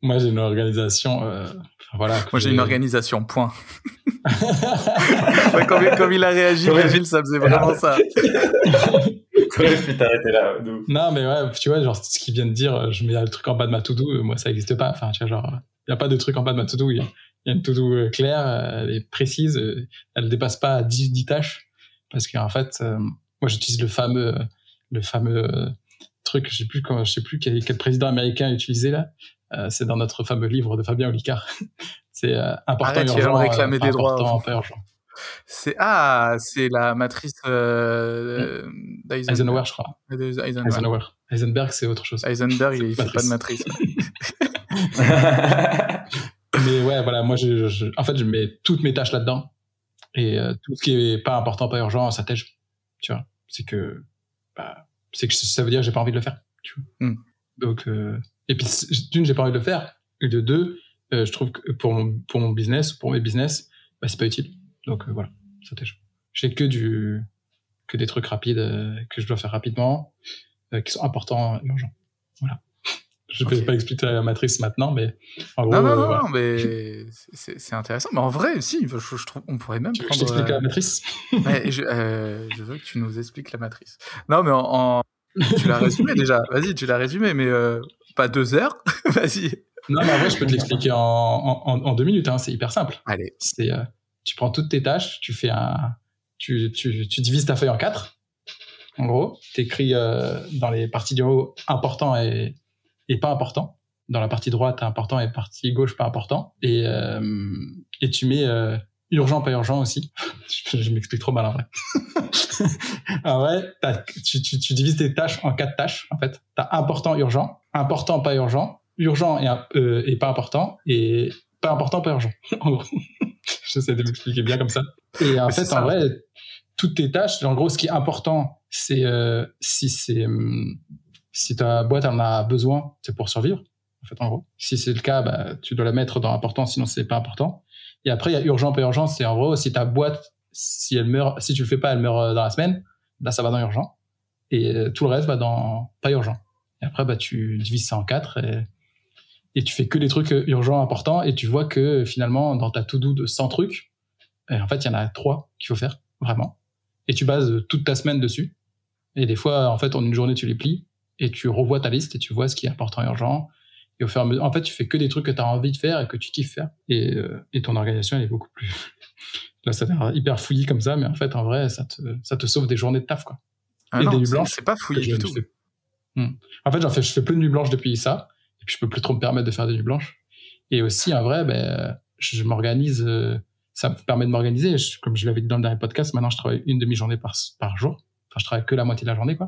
moi, j'ai une organisation. Euh, voilà. Moi, j'ai une organisation, point. (laughs) ouais, comme, comme, il a réagi, Régil, ça faisait vraiment ça. t'arrêter là. Non, mais ouais, tu vois, genre, ce qu'il vient de dire, je mets le truc en bas de ma to-do, euh, moi, ça n'existe pas. Enfin, tu vois, genre, il n'y a pas de truc en bas de ma to-do. Il y, a une to-do euh, claire, elle est précise, elle ne dépasse pas 10, 10 tâches. Parce qu'en fait, moi, j'utilise le fameux, le fameux truc, je sais plus quand, je sais plus quel, quel président américain utilisait là. Euh, c'est dans notre fameux livre de Fabien Olicard. (laughs) c'est euh, important Arrête, urgent, réclamer des droits. Urgent. C'est ah, c'est la matrice euh, Eisenhower, je crois. Eisenhower. Eisenhower. Heisenberg, c'est autre chose. Heisenberg, il, il (laughs) fait pas de matrice. (laughs) Mais ouais, voilà, moi, je, je, en fait, je mets toutes mes tâches là-dedans et euh, tout ce qui est pas important, pas urgent, ça tèche tu vois. C'est que, bah, c'est que ça veut dire que j'ai pas envie de le faire, tu vois. Hmm. Donc, euh, et puis, d'une, j'ai pas envie de le faire, et de deux, euh, je trouve que pour mon, pour mon business, pour mes business, bah, c'est pas utile. Donc, euh, voilà, ça t'aide. J'ai que du, que des trucs rapides, que je dois faire rapidement, qui sont importants et urgents. Voilà. Je ne vais pas expliquer la matrice maintenant, mais en gros. Non, non, non, non mais c'est intéressant. Mais en vrai, si, je, je trouve, on pourrait même tu prendre. Je t'explique la matrice? (laughs) Ouais, je, euh, je, veux que tu nous expliques la matrice. Non, mais en. tu l'as résumé déjà. (laughs) Vas-y, tu l'as résumé, mais euh, pas deux heures. (laughs) Vas-y. Non, mais en vrai, je peux te l'expliquer en, en, en, deux minutes. Hein, c'est hyper simple. Allez. C'est, euh, tu prends toutes tes tâches, tu fais un. Tu, tu, tu divises ta feuille en quatre. En gros, tu écris euh, dans les parties du haut important et et pas important. Dans la partie droite, important et partie gauche, pas important. Et, euh, et tu mets euh, urgent, pas urgent aussi. (laughs) je, m'explique trop mal en vrai. (laughs) en vrai, tu, tu, tu, divises tes tâches en quatre tâches. En fait, t'as important, urgent, important, pas urgent, urgent et, euh, et pas important, et pas important, pas urgent. (laughs) en gros, j'essaie de m'expliquer bien comme ça. Et en fait, en vrai, toutes tes tâches, en gros, ce qui est important, c'est euh, si c'est hum, si ta boîte en a besoin, c'est pour survivre. En fait, en gros. Si c'est le cas, bah, tu dois la mettre dans important, sinon c'est pas important. Et après, il y a urgent, pas urgent. C'est en gros, si ta boîte, si elle meurt, si tu le fais pas, elle meurt euh, dans la semaine, là, ça va dans urgent. Et euh, tout le reste va dans pas urgent. Et après, bah, tu divises ça en quatre et, tu fais que les trucs euh, urgents, importants. Et tu vois que finalement, dans ta to-do de 100 trucs, en fait, il y en a trois qu'il faut faire, vraiment. Et tu bases toute ta semaine dessus. Et des fois, en fait, en une journée, tu les plies et tu revois ta liste et tu vois ce qui est important et urgent. Et au fur et à mesure, en fait, tu fais que des trucs que tu as envie de faire et que tu kiffes faire. Et, euh, et ton organisation, elle est beaucoup plus. (laughs) Là, ça a l'air hyper fouillis comme ça, mais en fait, en vrai, ça te, ça te sauve des journées de taf, quoi. Ah et des nuits blanches. C'est pas fouillis du tout. Hmm. En fait, j'en fais, je fais plus de nuits blanches depuis ça. Et puis, je peux plus trop me permettre de faire des nuits blanches. Et aussi, en vrai, ben, je m'organise, euh, ça me permet de m'organiser. Comme je l'avais dit dans le dernier podcast, maintenant, je travaille une demi-journée par, par jour. Enfin, je travaille que la moitié de la journée, quoi.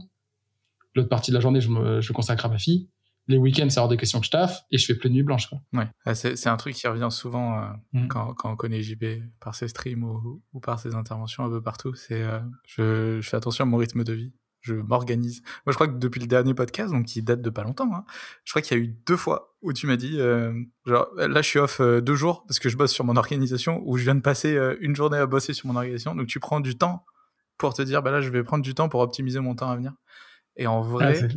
L'autre partie de la journée, je me, je consacre à ma fille. Les week-ends, c'est hors des questions que je taffe et je fais plein de nuits blanches. Quoi. Ouais, ah, c'est un truc qui revient souvent euh, mm. quand, quand, on connaît JB par ses streams ou, ou par ses interventions un peu partout. C'est euh, je, je, fais attention à mon rythme de vie. Je m'organise. Moi, je crois que depuis le dernier podcast, donc qui date de pas longtemps, hein, je crois qu'il y a eu deux fois où tu m'as dit, euh, genre, là, je suis off deux jours parce que je bosse sur mon organisation, ou je viens de passer une journée à bosser sur mon organisation. Donc, tu prends du temps pour te dire, bah là, je vais prendre du temps pour optimiser mon temps à venir. Et en vrai,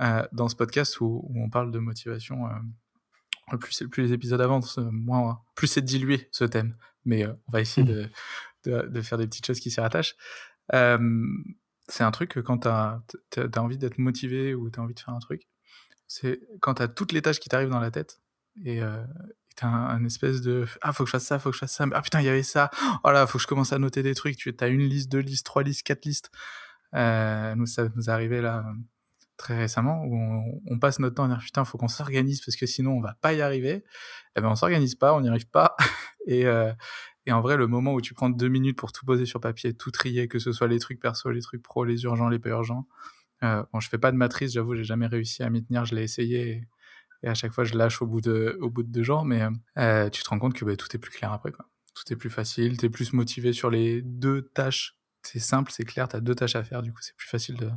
euh, dans ce podcast où, on parle de motivation, euh, plus, plus les épisodes avancent, moins, plus c'est dilué ce thème. Mais euh, on va essayer mmh. de, de, faire des petites choses qui s'y rattachent. c'est un truc que quand tu as, envie d'être motivé ou tu as envie de faire un truc, c'est quand tu as toutes les tâches qui t'arrivent dans la tête et euh, tu as un, espèce de Ah, faut que je fasse ça, faut que je fasse ça. Ah putain, il y avait ça. Oh là, faut que je commence à noter des trucs. Tu as une liste, deux listes, trois listes, quatre listes. Euh, nous, ça nous est arrivé là très récemment où on, passe notre temps à dire putain, faut qu'on s'organise parce que sinon on va pas y arriver. Eh ben on s'organise pas, on n'y arrive pas. (laughs) et, euh, et en vrai, le moment où tu prends deux minutes pour tout poser sur papier, tout trier, que ce soit les trucs perso, les trucs pro, les urgents, les pas urgents. Euh, bon, je fais pas de matrice, j'avoue, j'ai jamais réussi à m'y tenir. Je l'ai essayé et, à chaque fois je lâche au bout de, au bout de deux jours. Mais euh, tu te rends compte que bah, tout est plus clair après. Tout est plus facile, tu es plus motivé sur les deux tâches. C'est simple, c'est clair, tu as deux tâches à faire, du coup c'est plus facile de,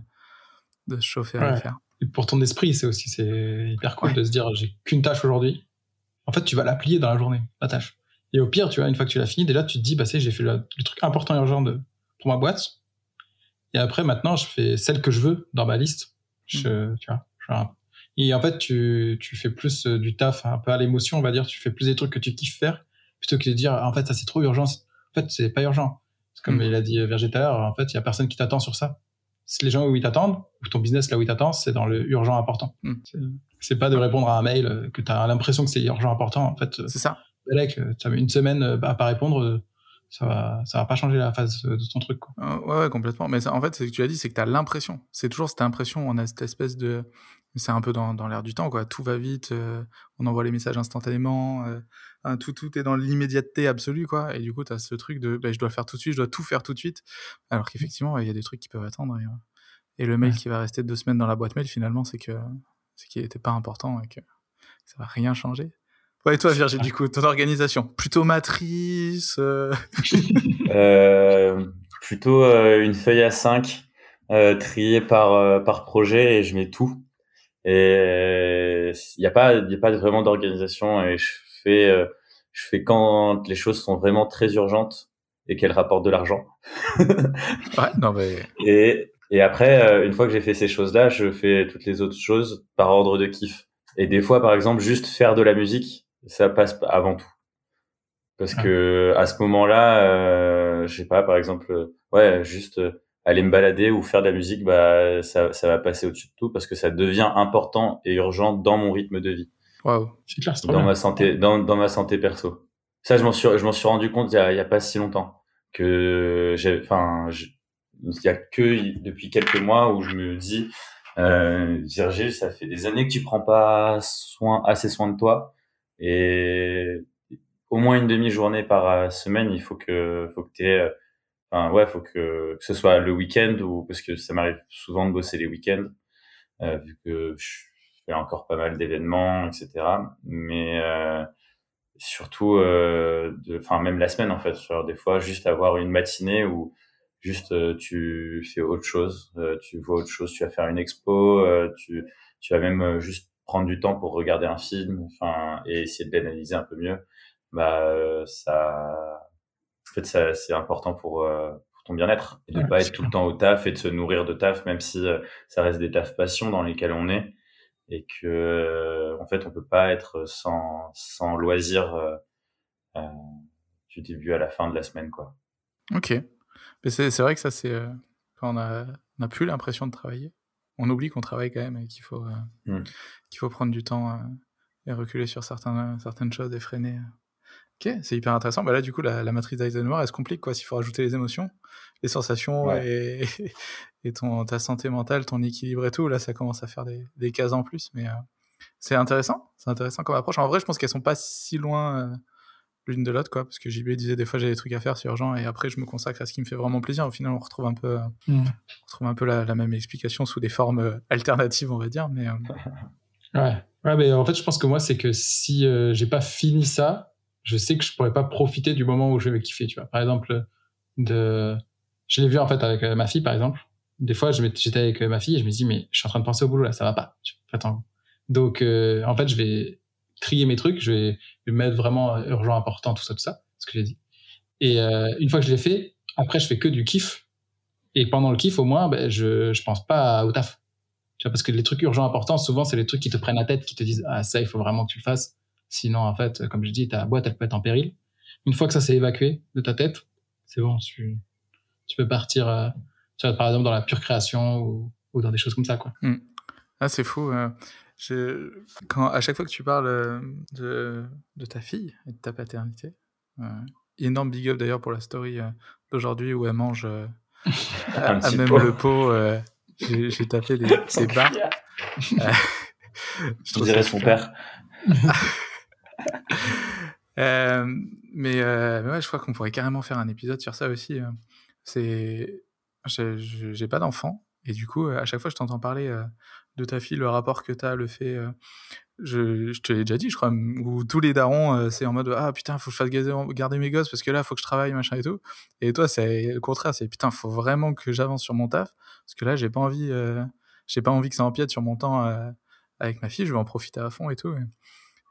de se chauffer à le faire. Et pour ton esprit, c'est aussi c'est hyper cool de se dire j'ai qu'une tâche aujourd'hui. En fait, tu vas la plier dans la journée, la tâche. Et au pire, tu vois, une fois que tu l'as fini, déjà, tu te dis, bah, c'est, j'ai fait le, truc important et urgent de, pour ma boîte. Et après, maintenant, je fais celle que je veux dans ma liste. Je, mm. tu vois, et en fait, tu, tu fais plus euh, du taf, un peu à l'émotion, on va dire. Tu fais plus des trucs que tu kiffes faire, plutôt que de dire, en fait, ça, c'est trop urgent. En fait, c'est pas urgent. Comme mm. il a dit euh, tout à l'heure, en fait, il y a personne qui t'attend sur ça. C'est les gens où ils t'attendent, ou ton business là où ils t'attendent, c'est dans le urgent important. Mm. C'est pas de répondre à un mail euh, que tu as l'impression que c'est urgent important. En fait, c'est ça tu as une semaine euh, à pas répondre, euh, ça va, ça va pas changer la phase de ton truc. Quoi. Euh, ouais, ouais, complètement. Mais en fait, ce que tu as dit, c'est que tu as l'impression. C'est toujours cette impression. On a cette espèce de. C'est un peu dans, dans l'air du temps, quoi. Tout va vite, on envoie les messages instantanément, tout, tout est dans l'immédiateté absolue, quoi. Et du coup, tu as ce truc de bah, je dois faire tout de suite, je dois tout faire tout de suite. Alors qu'effectivement, il y a des trucs qui peuvent attendre. Et, le mail qui va rester deux semaines dans la boîte mail, finalement, c'est que c'est qu'il n'était pas important et que ça va rien changer. Ouais, et toi, Virgile, du coup, ton organisation Plutôt matrice euh? (laughs) euh, Plutôt euh, une feuille à 5 triée par, par projet et je mets tout. Et il n'y a, pas, y a pas vraiment d'organisation et je fais, je fais quand les choses sont vraiment très urgentes et qu'elles rapportent de l'argent. (laughs) ouais, non, mais... Et, et après, une fois que j'ai fait ces choses-là, je fais toutes les autres choses par ordre de kiff. Et des fois, par exemple, juste faire de la musique, ça passe avant tout. Parce ah. que à ce moment-là, euh, je sais pas, par exemple, ouais, juste euh, aller me balader ou faire de la musique, bah ça, ça va passer au-dessus de tout parce que ça devient important et urgent dans mon rythme de vie. Waouh, c'est clair, dans ma santé, dans, dans ma santé perso. Ça, je m'en suis, je m'en suis rendu compte il y a, il y a pas si longtemps que j'ai, enfin, il y a que depuis quelques mois où je me dis, euh, Virgile, ça fait des années que tu prends pas soin, assez soin de toi et au moins une demi-journée par semaine, il faut que, faut que tu aies, euh, enfin, ouais, faut que, que ce soit le week-end ou parce que ça m'arrive souvent de bosser les week-ends, euh, vu que je fais encore pas mal d'événements, etc. Mais euh, surtout, euh, enfin même la semaine en fait, genre, des fois juste avoir une matinée où juste tu fais autre chose, tu vois autre chose, tu vas faire une expo, tu, tu vas même juste prendre du temps pour regarder un film, enfin, et essayer de l'analyser un peu mieux, bah, ça, fait, c'est important pour, euh, pour ton bien-être et de ne pas être tout le temps au taf et de se nourrir de taf, même si euh, ça reste des taf passion dans lesquels on est et que, en fait, on peut pas être sans, sans loisir euh, du début à la fin de la semaine, quoi. Ok. Mais c'est, vrai que ça, c'est quand on a, on a plus l'impression de travailler on oublie qu'on travaille quand même et qu'il faut, euh, mm. qu'il faut prendre du temps et reculer sur certains, certaines choses et freiner. Ok, c'est hyper intéressant. Bah là, du coup, la, matrice d'Eisenhower, elle se complique, quoi. S'il faut rajouter les émotions, les sensations et, (laughs) et ton, ta santé mentale, ton équilibre et tout, là, ça commence à faire des, des cases en plus. Mais euh, c'est intéressant. C'est intéressant comme approche. En vrai, je pense qu'elles sont pas si loin l'une de l'autre, quoi. Parce que JB disait des fois j'ai des trucs à faire, c'est urgent, et après je me consacre à ce qui me fait vraiment plaisir. Au final, on retrouve un peu, mm. on retrouve un peu la, même explication sous des formes euh, alternatives, on va dire. Mais euh, (laughs) ouais, ouais, mais en fait, je pense que moi, c'est que si euh, j'ai pas fini ça, je sais que je pourrais pas profiter du moment où je vais kiffer. Tu vois, par exemple, je l'ai vu en fait avec ma fille, par exemple. Des fois, j'étais avec ma fille et je me dis mais je suis en train de penser au boulot là, ça va pas. Attends. Donc, en fait, je vais trier mes trucs, je vais, mettre vraiment urgent, important, tout ça, tout ça, ce que j'ai dit. Et euh, une fois que je l'ai fait, après, je fais que du kiff. Et pendant le kiff, au moins, ben, je, je pense pas au taf. Parce que les trucs urgents, importants, souvent, c'est les trucs qui te prennent la tête, qui te disent, ah, ça, il faut vraiment que tu le fasses. Sinon, en fait, comme je dis, ta boîte, elle peut être en péril. Une fois que ça s'est évacué de ta tête, c'est bon, tu, tu peux partir, euh, Tu vois, par exemple, dans la pure création ou, ou dans des choses comme ça, quoi. Ah, c'est fou. quand, à chaque fois que tu parles de, de ta fille et de ta paternité, énorme big up d'ailleurs pour la story d'aujourd'hui où elle mange (laughs) à, même le pot. J'ai tapé des, (laughs) des barres. (laughs) je dirais son père. (laughs) Euh, mais, euh, mais, ouais, je crois qu'on pourrait carrément faire un épisode sur ça aussi. Euh. C'est, j'ai pas d'enfant et du coup, à chaque fois, je t'entends parler de ta fille, le rapport que tu as, le fait. Je, te l'ai déjà dit, je crois, où tous les darons, c'est en mode ah putain, faut que je fasse garder, mes gosses parce que là, faut que je travaille, machin et tout. Et toi, c'est le contraire, c'est putain, faut vraiment que j'avance sur mon taf parce que là, j'ai pas envie, j'ai pas envie que ça empiète sur mon temps avec ma fille, je vais en profiter à fond et tout.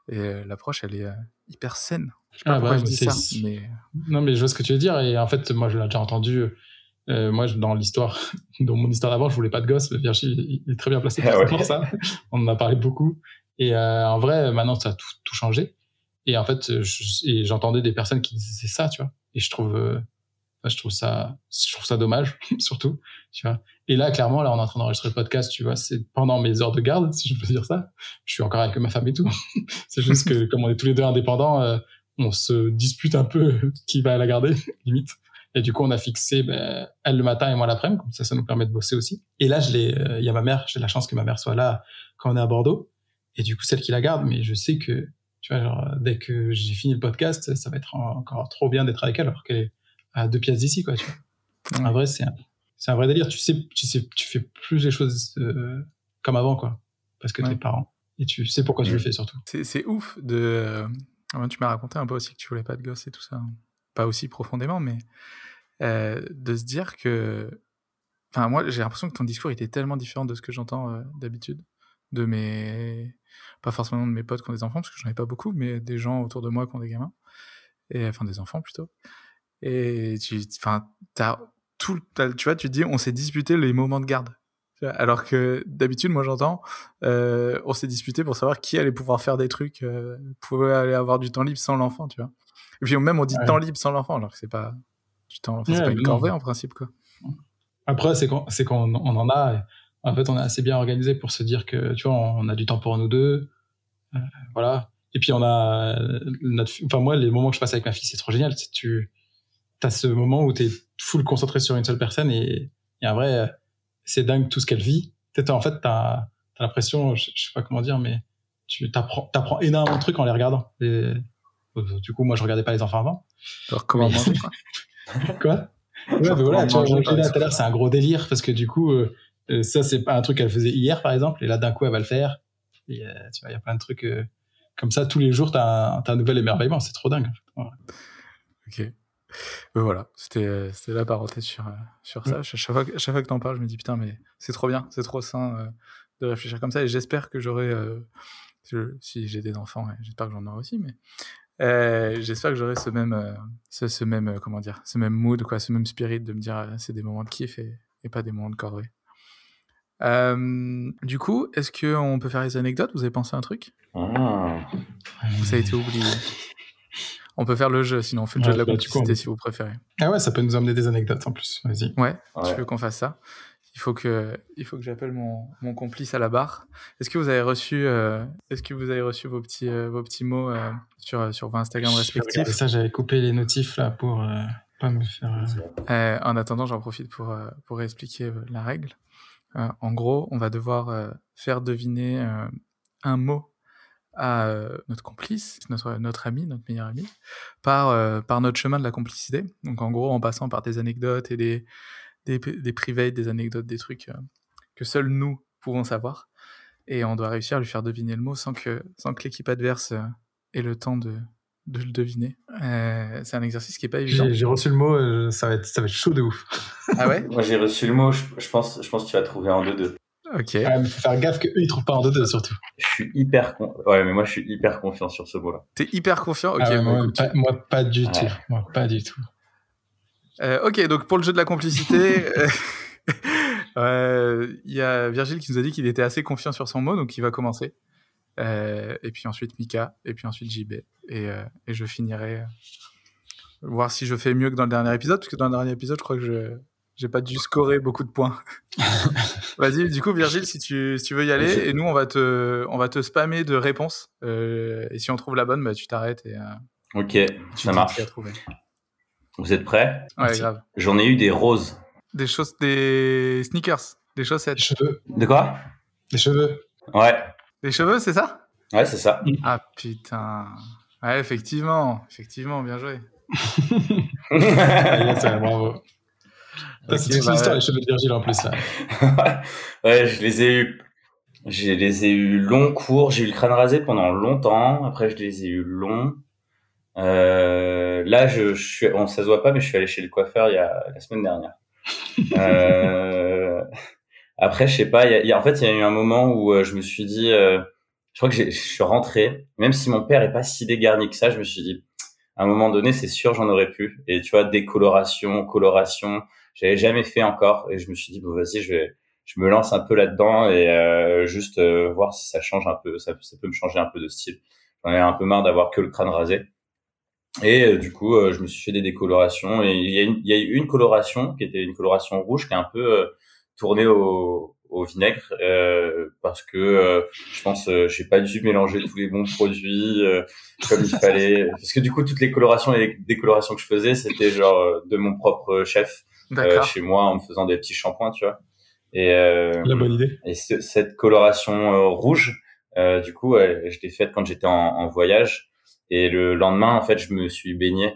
L'approche, elle est euh, hyper saine. Je sais pas ah pourquoi bah, je dis ça, mais... Non, mais je vois ce que tu veux dire. Et en fait, moi, je l'ai déjà entendu. Euh, moi, dans l'histoire, (laughs) dans mon histoire d'avant, je voulais pas de gosse. Virgile, il est très bien placé ah pour, ça. (laughs) On en a parlé beaucoup. Et euh, en vrai, maintenant, ça a tout, tout changé. Et en fait, j'entendais des personnes qui disaient ça, tu vois. Et je trouve, je trouve ça, je trouve ça dommage, (laughs) surtout, tu vois. Et là, clairement, là, on est en train d'enregistrer le podcast, tu vois, c'est pendant mes heures de garde, si je peux dire ça. Je suis encore avec ma femme et tout. (laughs) c'est juste que, (laughs) comme on est tous les deux indépendants, euh, on se dispute un peu qui va la garder, limite. Et du coup, on a fixé ben, elle le matin et moi l'après-midi, comme ça, ça nous permet de bosser aussi. Et là, je l'ai, euh, il y a ma mère, j'ai la chance que ma mère soit là quand on est à Bordeaux. Et du coup, celle qui la garde, mais je sais que, tu vois, genre, dès que j'ai fini le podcast, ça va être encore trop bien d'être avec elle, alors qu'elle est à deux pièces d'ici, quoi, tu vois. En vrai, c'est un, c'est un vrai délire. Tu sais, tu sais, tu fais plus les choses euh, comme avant, quoi. Parce que t'es parent. Et tu sais pourquoi tu le fais, surtout. C'est ouf de. Euh, tu m'as raconté un peu aussi que tu voulais pas de gosse et tout ça. Pas aussi profondément, mais euh, de se dire que. Enfin, moi, j'ai l'impression que ton discours était tellement différent de ce que j'entends d'habitude. De mes. Pas forcément de mes potes qui ont des enfants, parce que j'en ai pas beaucoup, mais des gens autour de moi qui ont des gamins. Et, enfin, des enfants plutôt. Et tu. Enfin, t'as tout, tu vois, tu dis, on s'est disputé les moments de garde. Alors que d'habitude, moi j'entends, euh, on s'est disputé pour savoir qui allait pouvoir faire des trucs, euh, pouvait aller avoir du temps libre sans l'enfant, tu vois. Et puis même on dit temps libre sans l'enfant, alors que c'est pas du temps, c'est pas une corvée en principe, quoi. Après, c'est quand, c'est quand on, en a. En fait, on est assez bien organisé pour se dire que, tu vois, on a du temps pour nous deux, euh, voilà. Et puis on a notre, enfin moi, les moments que je passe avec ma fille, c'est trop génial. C'est tu, t'as ce moment où t'es full concentré sur une seule personne et, et en vrai, c'est dingue tout ce qu'elle vit. En fait, t'as as, l'impression, je, sais pas comment dire, mais tu t'apprends, apprends énormément de trucs en les regardant. Et, euh, du coup, moi, je regardais pas les enfants avant. Alors, comment manger, quoi (laughs) Quoi? Ouais, mais voilà, tu vois, tout à l'heure, c'est un gros délire parce que du coup, euh, euh, ça, c'est pas un truc qu'elle faisait hier, par exemple, et là, d'un coup, elle va le faire. Et tu vois, il y a plein de trucs comme ça. Tous les jours, t'as un, un nouvel émerveillement. C'est trop dingue. Ok voilà, c'était la parenthèse sur, euh, sur ça. Chaque fois, chaque fois que t'en parles, je me dis putain, mais c'est trop bien, c'est trop sain euh, de réfléchir comme ça. Et j'espère que j'aurai, euh, si j'ai des enfants, j'espère que j'en aurai aussi, mais j'espère que j'aurai ce même, ce, même, comment dire, ce même mood, quoi, ce même spirit de me dire c'est des moments de kiff et, pas des moments de corvée. du coup, est-ce qu'on peut faire les anecdotes? Vous avez pensé à un truc? Ah. Ça a été oublié? On peut faire le jeu, sinon on fait le jeu de la bah, complicité si vous préférez. Ah ouais, ça peut nous amener des anecdotes en plus. Vas-y. Ouais, tu veux qu'on fasse ça il faut que, il faut que j'appelle mon, mon, complice à la barre. Est-ce que vous avez reçu, euh, est-ce que vous avez reçu vos petits, euh, vos petits mots euh, sur, sur vos Instagram respectifs? Ça, j'avais coupé les notifs là pour pas me faire. en attendant, j'en profite pour, pour expliquer la règle. en gros, on va devoir faire deviner un mot à euh, notre complice, notre, notre ami, notre meilleur ami, par, euh, par notre chemin de la complicité. Donc en gros, en passant par des anecdotes et des, des, des privés, des anecdotes, des trucs euh, que seuls nous pouvons savoir. Et on doit réussir à lui faire deviner le mot sans que, sans que l'équipe adverse ait le temps de, de le deviner. c'est un exercice qui est pas évident. J'ai reçu le mot, ça, va être, ça va être chaud de ouf. Ah ouais? Moi j'ai reçu le mot, je, je, pense, je pense que tu vas trouver en deux-deux. Ok. Faut faire gaffe qu'eux, ils trouvent pas en deux-deux, surtout. Je suis hyper, ouais, mais moi, je suis hyper confiant sur ce mot-là. T'es hyper confiant? Ok. Ah moi, pas, du tout. Moi, pas du tout. Euh, ok, donc pour le jeu de la complicité, (laughs) euh, il y a Virgile qui nous a dit qu'il était assez confiant sur son mot, donc il va commencer. Euh, et puis ensuite Mika, et puis ensuite JB. Et, et je finirai voir si je fais mieux que dans le dernier épisode, parce que dans le dernier épisode, je crois que je, j'ai pas dû scorer beaucoup de points. (laughs) Vas-y, du coup, Virgile, si tu, si tu veux y aller, et nous, on va te, on va te spammer de réponses. Euh, et si on trouve la bonne, bah, tu t'arrêtes et. Euh, ok, ça marche. Vous êtes prêts? Ouais, grave. J'en ai eu des roses. Des choses, des sneakers, des chaussettes. Des cheveux. De quoi? Des cheveux. Ouais. Des cheveux, c'est ça? Ouais, c'est ça. Ah putain. Ouais, effectivement, effectivement, bien joué. (laughs) c'est bravo. C'est toute l'histoire, les cheveux de Virgile en plus. Là. (laughs) ouais, je les ai eu. Je les ai eu longs, courts. J'ai eu le crâne rasé pendant longtemps. Après, je les ai eu longs. Euh, là, je, je suis, on ça se voit pas, mais je suis allé chez le coiffeur il y a la semaine dernière. (laughs) euh, après, je sais pas. Y a, en fait, il y a eu un moment où euh, je me suis dit, je crois que je suis rentré, même si mon père est pas si dégarni que ça, je me suis dit, à un moment donné, c'est sûr, j'en aurais pu. Et tu vois, décoloration, coloration, j'avais jamais fait encore. Et je me suis dit, bon, vas-y, je vais, je me lance un peu là-dedans et euh, juste euh, voir si ça change un peu, ça, ça, peut me changer un peu de style. J'en ai un peu marre d'avoir que le crâne rasé. Et euh, du coup, je me suis fait des décolorations. Et il y, a une, il y a eu une coloration qui était une coloration rouge qui est un peu tournée au, au vinaigre euh, parce que euh, je pense euh, j'ai pas dû mélanger tous les bons produits euh, comme il fallait parce que du coup toutes les colorations et les décolorations que je faisais c'était genre de mon propre chef chez moi en me faisant des petits shampoings tu vois et la bonne idée et cette coloration rouge du coup je l'ai faite quand j'étais en, en, voyage et le lendemain en fait je me suis baigné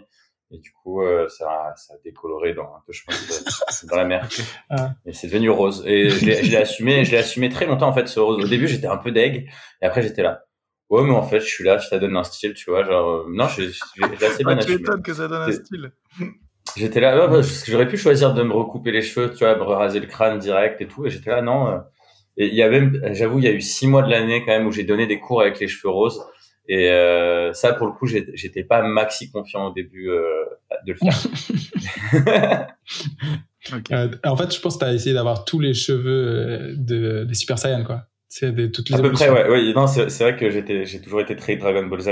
et du coup, euh, ça, ça a décoloré dans un peu, je pense, dans (laughs) la mer. Ah. Et c'est devenu rose. Et je l'ai assumé, je l'ai assumé très longtemps en fait ce rose. Au début, j'étais un peu deg, et après j'étais là. Ouais, mais en fait, je suis là, ça donne un style, tu vois. Genre, euh, non, j'ai assez bien ah, Tu m'étonnes que ça donne un style. J'étais là, ouais, parce que j'aurais pu choisir de me recouper les cheveux, tu vois, me raser le crâne direct et tout. Et j'étais là, non. Euh. Et il y a même, j'avoue, il y a eu six mois de l'année quand même où j'ai donné des cours avec les cheveux roses. Et euh, ça, pour le coup, j'étais pas maxi confiant au début euh, de le faire. (laughs) Euh, en fait, je pense que tu as essayé d'avoir tous les cheveux de, des Super Saiyan, quoi. C'est des, toutes les À peu près, ouais. ouais. Non, c'est vrai que j'étais, j'ai toujours été très Dragon Ball Z.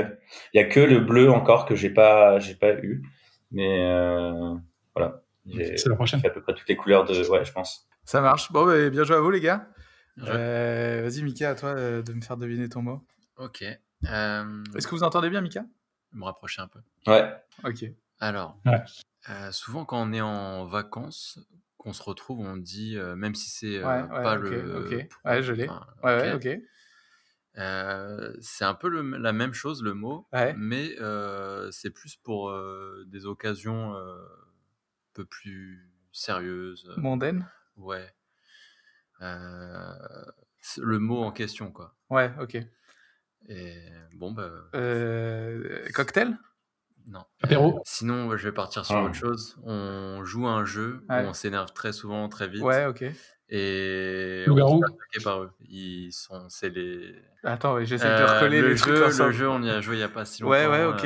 Il y a que le bleu encore que j'ai pas, j'ai pas eu. Mais voilà. C'est la prochaine. Fait à peu près toutes les couleurs de, ouais, je pense. Ça marche. Bon, bah, bien joué à vous, les gars. Vas-y, Mika, à toi de me faire deviner ton mot. Ok. Euh, Est-ce que vous entendez bien, Mika? Me rapprocher un peu. Ouais. Ok. Alors, euh, souvent quand on est en vacances, qu'on se retrouve, on dit, euh, même si c'est pas le. Ok. Ouais, je l'ai. ouais, ok. C'est un peu la même chose le mot, mais c'est plus pour des occasions un peu plus sérieuses. Mondaines Ouais. le mot en question, quoi. Ouais, ok. Et bon, bah. Euh, cocktail? Non. Apéro euh, Sinon, je vais partir sur ah. autre chose. On joue un jeu où on s'énerve très souvent, très vite. Ouais, ok. Et on est par eux. Ils sont, c'est les. Attends, ouais, j'essaie de recoller euh, le les jeu, trucs Le jeu, on y a joué il y a pas si longtemps. Ouais, ouais, ok.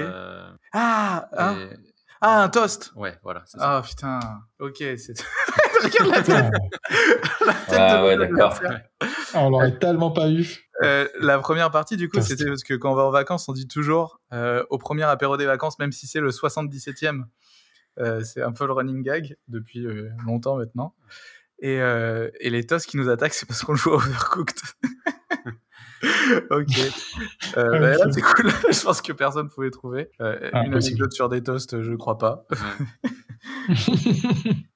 Ah, ah, ah, un toast. Ouais, voilà. Ah putain. Ok, c'est. (laughs) Regarde la tête. (laughs) la tête ah, ouais, d'accord. on l'aurait tellement pas eu. Euh, la première partie, du coup, c'était parce que quand on va en vacances, on dit toujours euh, au premier apéro des vacances, même si c'est le 77e. Euh, c'est un peu le running gag depuis longtemps maintenant. Et, et, les toasts qui nous attaquent, c'est parce qu'on joue à Overcooked. (laughs) ok. Bah, c'est cool. (laughs) je pense que personne ne pouvait trouver. Ah, une anecdote sur des toasts, je crois pas. (laughs)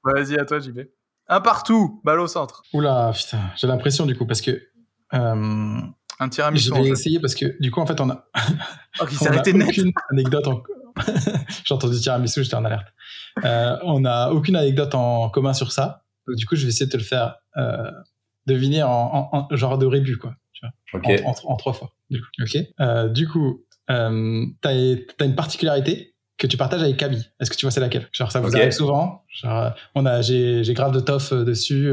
Vas-y, à toi, JB. Un partout, balle au centre. Oula, putain, j'ai l'impression du coup, parce que euh, un tiramisu. Je vais essayer parce que du coup, en fait, on a, oh, on a aucune anecdote. En... J'ai entendu tiramisu, j'étais en alerte. Euh, on n'a aucune anecdote en commun sur ça. Donc, du coup, je vais essayer de te le faire euh, deviner en, en, genre de rébut, quoi. Tu vois, en, en, trois fois. Du coup, ok. Euh, du coup, euh, t'as as une particularité que tu partages avec Kaby. Est-ce que tu vois c'est laquelle? Genre ça vous arrive souvent? Genre, on a j'ai grave de toff dessus,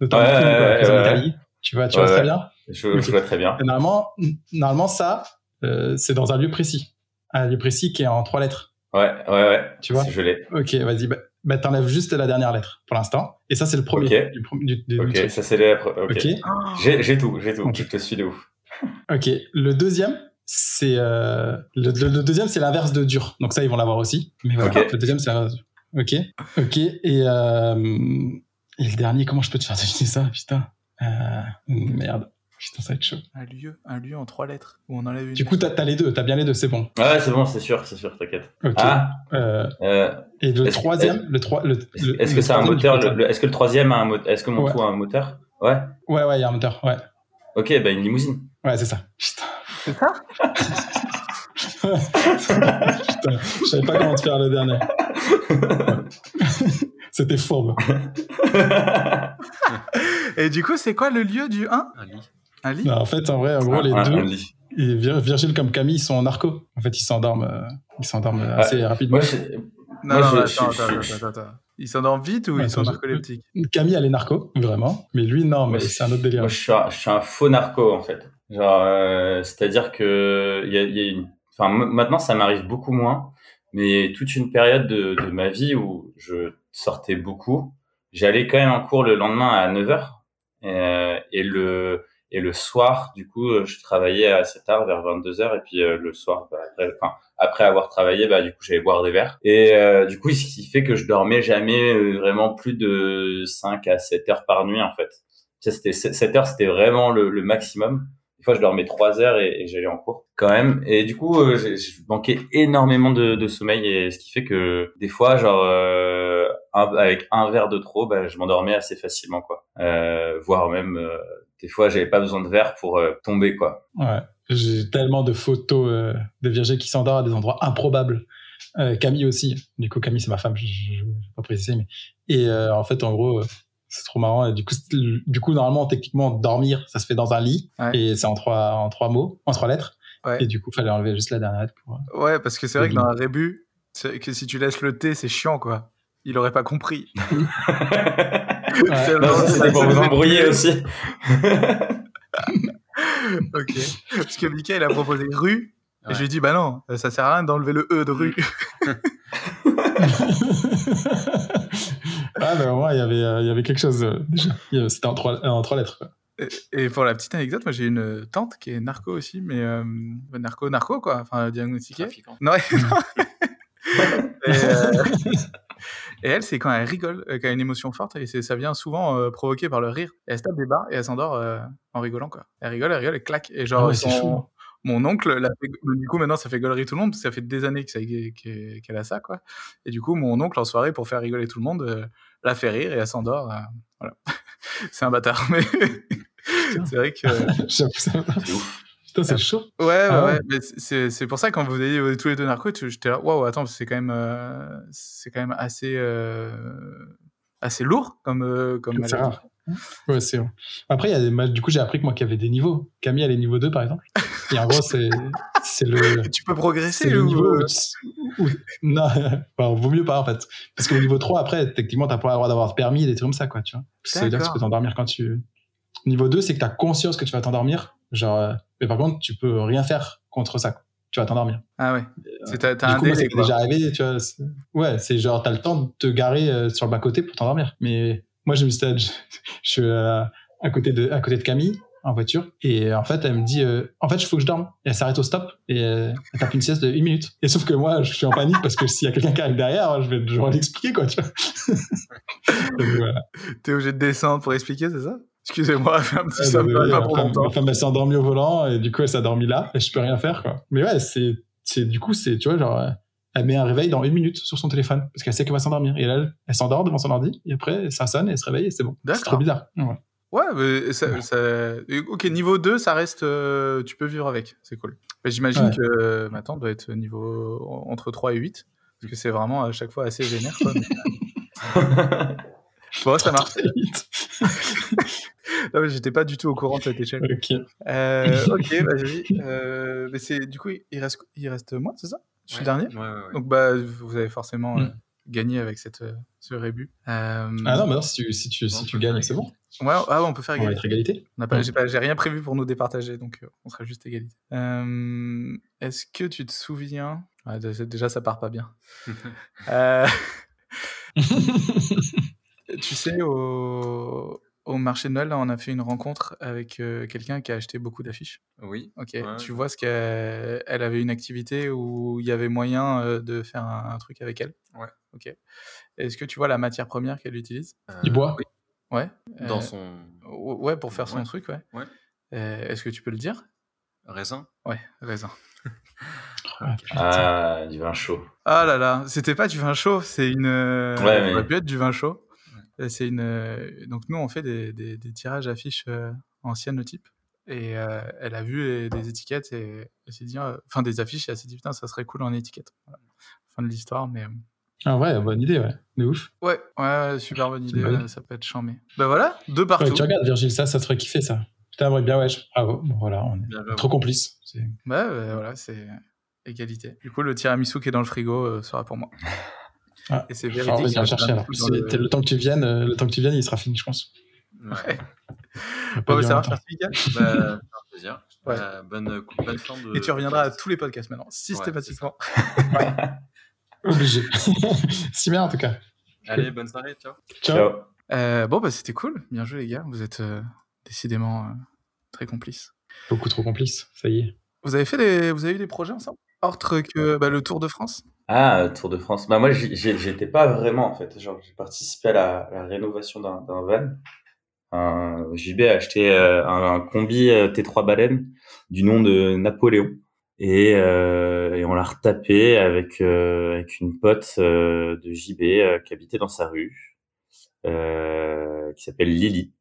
notamment ouais, ouais, Tu vois, tu vois très bien? Je, vois très bien. normalement, normalement, ça, euh, c'est dans un lieu précis. Un lieu précis qui est en trois lettres. Ouais, ouais, ouais. Tu vois? Je l'ai. Ok, vas-y. Bah, bah, t'enlèves juste la dernière lettre pour l'instant. Et ça, c'est le premier. Ok, du, du, ok, ça, c'est les... Ok. J'ai tout, j'ai tout. Je te suis de ouf. Ok. Le deuxième, c'est euh, le, le, deuxième, c'est l'inverse de dur. Donc ça, ils vont l'avoir aussi. Mais voilà, le deuxième, c'est l'inverse. Ok. Ok. Et euh, Et le dernier, comment je peux te faire deviner ça? Putain. Euh, merde. Putain, ça va être chaud. Un lieu, un lieu en trois lettres où on enlève une. Du coup, t'as as les deux, t'as bien les deux, c'est bon. Ouais, c'est bon, c'est sûr, c'est sûr, t'inquiète. Ok. Ah, Euh, euh, et le troisième, le trois, le, le- est-ce que c'est un troisième, moteur le- le- Est-ce que le troisième a un moteur Est-ce que mon Ouais. a un moteur? Ouais. Ouais, ouais, il y a un moteur, ouais. Ok, bah une limousine. Ouais, c'est ça. Putain. C'est ça? Putain, je savais pas comment te faire le dernier. C'était fourbe. Et du coup, c'est quoi le lieu du 1 Un lit. Un lit? Non, en fait, en vrai, en gros, les Un- un deux, lit. et Vir- Virgile comme Camille, ils sont en narco. En fait, ils s'endorment, euh, ils s'endorment Ah, assez rapidement. Moi, c'est- Non, Moi, non, attends, attends, je- attends, attends, attends. Ils s'endorment vite ou Ouais, ils sont narcoleptiques? Camille, elle est narco, vraiment. Mais lui, non, mais c'est un autre délire. Moi, je suis un, je suis un faux narco en fait. Genre, euh, c'est-à-dire que il y a, y a une. Enfin, maintenant, ça m'arrive beaucoup moins, mais toute une période de, de ma vie où je sortais beaucoup, j'allais quand même en cours le lendemain à 9h euh, et le et le soir, du coup, euh, je travaillais assez tard, vers 22h, et puis euh, le soir, bah, après, avoir travaillé, bah, du coup, j'allais boire des verres. Et euh, du coup, (laughs) ce qui fait que je dormais jamais euh, vraiment plus de 5 à 7 heures par nuit, en fait. C'était 7 heures, c'était vraiment le, maximum. Des fois, je dormais 3 heures et, j'allais en cours quand même. Et du coup, euh, je manquais énormément de, sommeil, et ce qui fait que des fois, genre, avec un verre de trop, bah, je m'endormais assez facilement, quoi. Euh, voire même, euh, des fois, j'avais pas besoin de verre pour euh, tomber, quoi. Ouais. J'ai tellement de photos euh, de Virgile qui s'endort à des endroits improbables. Euh, Camille aussi. Du coup, Camille, c'est ma femme, je je- je vais pas préciser. Mais... Et euh, en fait, en gros, c'est trop marrant. Et du coup, du coup, normalement, techniquement, dormir, ça se fait dans un lit. Ouais. Et c'est en trois, en trois mots, en trois lettres. Ouais. Et du coup, fallait enlever juste la dernière lettre pour. euh, Ouais, parce que c'est vrai que dans un rébut, c'est que si tu laisses le T, c'est chiant, quoi. Il aurait pas compris. (laughs) (laughs) Non, ça, c'était pour vous embrouiller aussi. (laughs) ok. Parce que Mika, il a proposé rue. Et Ouais. je lui ai dit, bah non, ça sert à rien d'enlever le E de rue. (laughs) ah, mais au moins, il y avait, euh, il y avait quelque chose euh, déjà. C'était en trois, euh, en trois lettres. quoi. Et, et pour la petite anecdote, moi j'ai une tante qui est narco aussi, mais euh, narco, narco quoi, enfin diagnostiquée. Trafiquant. Non, ouais. (laughs) et, euh, et elle, c'est quand elle rigole, euh, quand elle a une émotion forte, et ça vient souvent euh, provoqué par le rire. Et elle se tape des barres et elle s'endort euh, en rigolant, quoi. Elle rigole, elle rigole, elle claque. Et genre, Ah ouais, c'est son- chaud. mon oncle, l'a du coup, maintenant, ça fait gaulerie tout le monde, parce que ça fait des années qu'elle a ça, quoi. Et du coup, mon oncle, en soirée, pour faire rigoler tout le monde, euh, la fait rire et elle s'endort. euh, voilà. (laughs) c'est un bâtard, mais (laughs) c'est vrai que. (laughs) J'avoue, ça-. Putain, c'est chaud. Ouais, ouais, Ah ouais. ouais. mais c'est pour ça, quand vous avez tous les deux narcos, tu- j'étais là, waouh, attends, c'est quand même, euh, c'est quand même assez, euh, assez lourd comme, euh, comme C'est rare. Ouais, c'est. Après, il y a des mal- du coup, j'ai appris que moi, qu'il y avait des niveaux. Camille, elle est niveau 2, par exemple. Et en gros, c'est, c'est le, (laughs) Tu peux progresser le ou... niveau (laughs) où- où- non, (laughs) enfin, vaut mieux pas, en fait. Parce qu'au niveau 3, après, techniquement, t'as pas le droit d'avoir permis des trucs comme ça, quoi, tu vois. Parce que tu peux t'endormir quand tu, niveau 2, c'est que t'as conscience que tu vas t'endormir. Genre, euh, mais par contre, tu peux rien faire contre ça. quoi. Tu vas t'endormir. Ah ouais. C'est- T'as t'as un coup, moi, c'est déjà arrivé, tu vois. c'est- Ouais, c'est genre, t'as le temps de te garer euh, sur le bas-côté pour t'endormir. Mais moi, je me suis, (laughs) je, suis euh, à, côté de, à côté de Camille, en voiture. Et en fait, elle me dit, euh, en fait, il faut que je dorme. Et elle s'arrête au stop et euh, elle tape une sieste de une minute. Et sauf que moi, je suis en panique parce que s'il y a quelqu'un qui arrive derrière, je vais devoir l'expliquer, quoi, tu vois. (laughs) Donc, voilà. T'es obligé de descendre pour expliquer, c'est ça? Excusez-moi, (laughs) fais un petit Ouais, somme, désolé, pas ma pour femme, longtemps. ma femme, elle s'est endormie au volant et du coup, elle s'est endormie là et je peux rien faire, quoi. Mais ouais, c'est, c'est, du coup, c'est, tu vois, genre, elle met un réveil dans une minute sur son téléphone parce qu'elle sait qu'elle va s'endormir. Et là, elle, elle s'endort devant son ordi et après, ça sonne et elle se réveille et c'est bon. C'est trop bizarre. Ouais. Ouais, mais ça, ça- Ok, niveau 2, ça reste. euh, tu peux vivre avec, c'est cool. Mais J'imagine Ouais. que euh, ma tante doit être niveau entre 3 et 8. Parce que c'est vraiment à chaque fois assez vénère. Quoi, mais- (laughs) bon, ça marche. (laughs) Non, mais J'étais pas du tout au courant de cette échelle. (laughs) ok. Euh, ok, (laughs) vas-y. Euh, mais c'est du coup, il reste, il reste moi, c'est ça? Je suis Ouais. le dernier? Ouais, ouais, ouais. Donc bah, vous avez forcément euh, Mm. gagné avec cette, euh, ce rébut. Euh, Ah non, mais non, si tu, si tu, si tu gagnes, c'est bon. ouais, ah ouais, on peut faire On va égalité. être égalité. On n'a pas- Mm. J'ai pas- j'ai rien prévu pour nous départager, donc euh, on sera juste égalité. Euh, Est-ce que tu te souviens? Ouais, dé- Déjà, ça part pas bien. (laughs) Euh, tu sais, au, au marché de Noël, là, on a fait une rencontre avec euh, quelqu'un qui a acheté beaucoup d'affiches. Oui. Ok. Ouais, tu vois ce qu'elle elle avait une activité où il y avait moyen euh, de faire un, un truc avec elle? Ouais. Ok. Est-ce que tu vois la matière première qu'elle utilise? Euh, Du bois. Oui. Ouais. Dans son. Ouais, pour faire son truc, ouais. Ouais. Est-ce que tu peux le dire? Raisin Ouais, raisin. (laughs) ah, du vin chaud. Ah là là, c'était pas du vin chaud, c'est une. Ouais, mais... Ça peut être du vin chaud. C'est une. Donc nous, on fait des, des, tirages affiches anciennes, le type. Et elle a vu des étiquettes et elle s'est dit, enfin des affiches, et elle s'est dit putain, ça serait cool en étiquette. Fin de l'histoire, mais. Ah ouais, bonne idée, ouais. De ouf. Ouais, ouais, super bonne idée, ça peut être chambé. Bah voilà, deux partout. tu regardes, Virgile, ça, ça te ferait kiffer ça. Putain, bien, ouais. Bravo. Bon, voilà, on est trop complices. Ouais, bah, voilà, c'est égalité. Du coup, le tiramisu qui est dans le frigo sera pour moi. (laughs) Ah. Et c'est véridique. Va chercher alors. Le... le... temps que tu viennes, le temps que tu viennes, il sera fini, je pense. Ouais. (laughs) Bon, ça marche, merci Mika. Bah, un plaisir. Ouais. Euh, bonne, bonne fin de. Et tu reviendras à tous les podcasts maintenant, systématiquement. Ouais, (laughs) Obligé. (laughs) si bien en tout cas. Allez, bonne soirée, ciao. Ciao. Euh, bon, bah c'était cool. Bien joué, les gars. Vous êtes euh, décidément euh, très complices. Beaucoup trop complices, ça y est. Vous avez fait des, vous avez eu des projets ensemble? Autre que bah, le Tour de France? Ah, Tour de France. Bah moi, j'étais pas vraiment en fait. Genre, j'ai participé à la, rénovation d'un van un, JB a acheté euh, un, combi euh, T3 baleine du nom de Napoléon et, euh, on l'a retapé avec avec une pote de JB qui habitait dans sa rue qui s'appelle Lily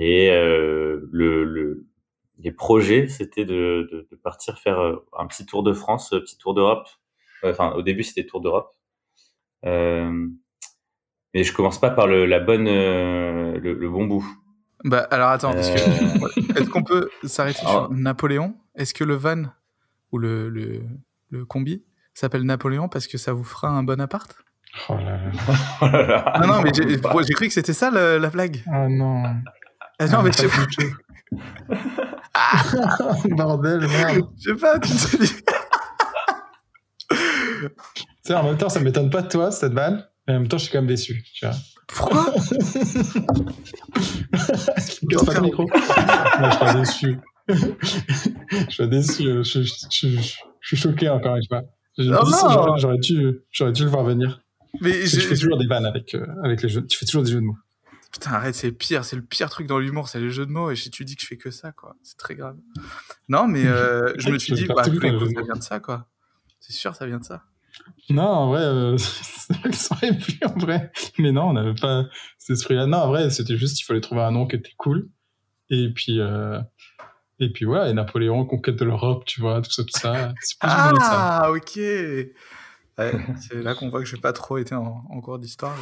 et le, le les projets c'était de, de, de, partir faire un petit tour de France, un petit tour d'Europe. Enfin, au début, c'était tour d'Europe. Euh, mais je commence pas par le, la bonne, euh, le, bon bout. Bah alors attends, euh. (laughs) est-ce qu'on peut s'arrêter sur Napoléon? Est-ce que le van ou le, le, le combi s'appelle Napoléon parce que ça vous fera un bon appart Oh là là. Ah non, mais j'ai (laughs) cru que c'était ça la, blague. Oh non. Ah non, mais je sais pas. (laughs) Bordel, merde. Je sais pas, tu te dis. Tu sais, en même temps, ça m'étonne pas de toi, cette vanne. Mais en même temps, je suis quand même déçu. Tu vois. Pourquoi (laughs) Casse pas le micro. Moi, je suis déçu. je suis déçu. Je, je, je, suis choqué encore une fois. J'aurais dû, j'aurais dû le voir venir. Mais tu fais toujours des vannes avec, euh, avec les jeux. Tu fais toujours des jeux de mots. Putain, arrête, c'est pire. C'est le pire truc dans l'humour, c'est les jeux de mots. Et si tu dis que je fais que ça, quoi. C'est très grave. Non, mais euh, (laughs) je me suis dit, bah, tous les coups, ça vient de ça, quoi. C'est sûr, ça vient de ça. Non, en vrai, euh, (laughs) ça aurait pu, en vrai. Mais non, on n'avait pas cet esprit-là. Non, en vrai, c'était juste qu'il fallait trouver un nom qui était cool. Et puis, euh, et puis voilà, et Napoléon, conquête de l'Europe, tu vois, tout ça, tout ça. ah, ok. c'est là qu'on voit que je n'ai pas trop été en, cours d'histoire.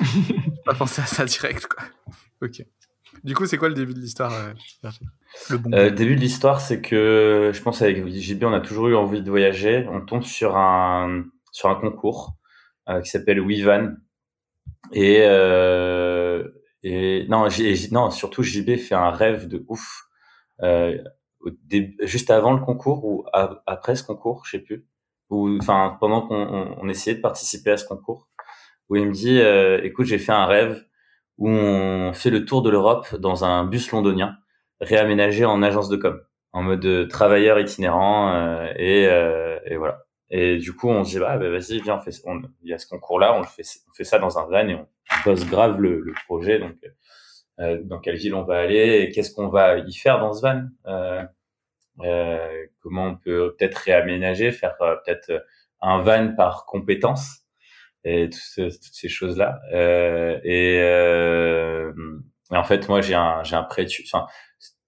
Je n'ai pas pensé à ça direct, quoi. Ok. Du coup, c'est quoi le début de l'histoire euh, Le bon euh, début de l'histoire, c'est que je pense avec JB, on a toujours eu envie de voyager. On tombe sur un sur un concours euh, qui s'appelle WeVan et euh, et non, non, surtout JB fait un rêve de ouf. Euh, au juste avant le concours ou après ce concours, je sais plus. Ou enfin pendant qu'on on, essayait de participer à ce concours, où il me dit, euh, écoute, j'ai fait un rêve où on fait le tour de l'Europe dans un bus londonien réaménagé en agence de com, en mode travailleur itinérant euh, et, euh, et, voilà. Et du coup, on se dit bah, bah vas-y, viens, on fait, on, il y a ce concours-là, on fait, on fait ça dans un van et on bosse grave le, le projet. Donc, euh, dans quelle ville on va aller, qu'est-ce qu'on va y faire dans ce van, euh, euh, comment on peut peut-être réaménager, faire peut-être un van par compétence et toutes ces choses-là. Euh, et, euh, en fait, moi, j'ai un, j'ai un prêt, enfin,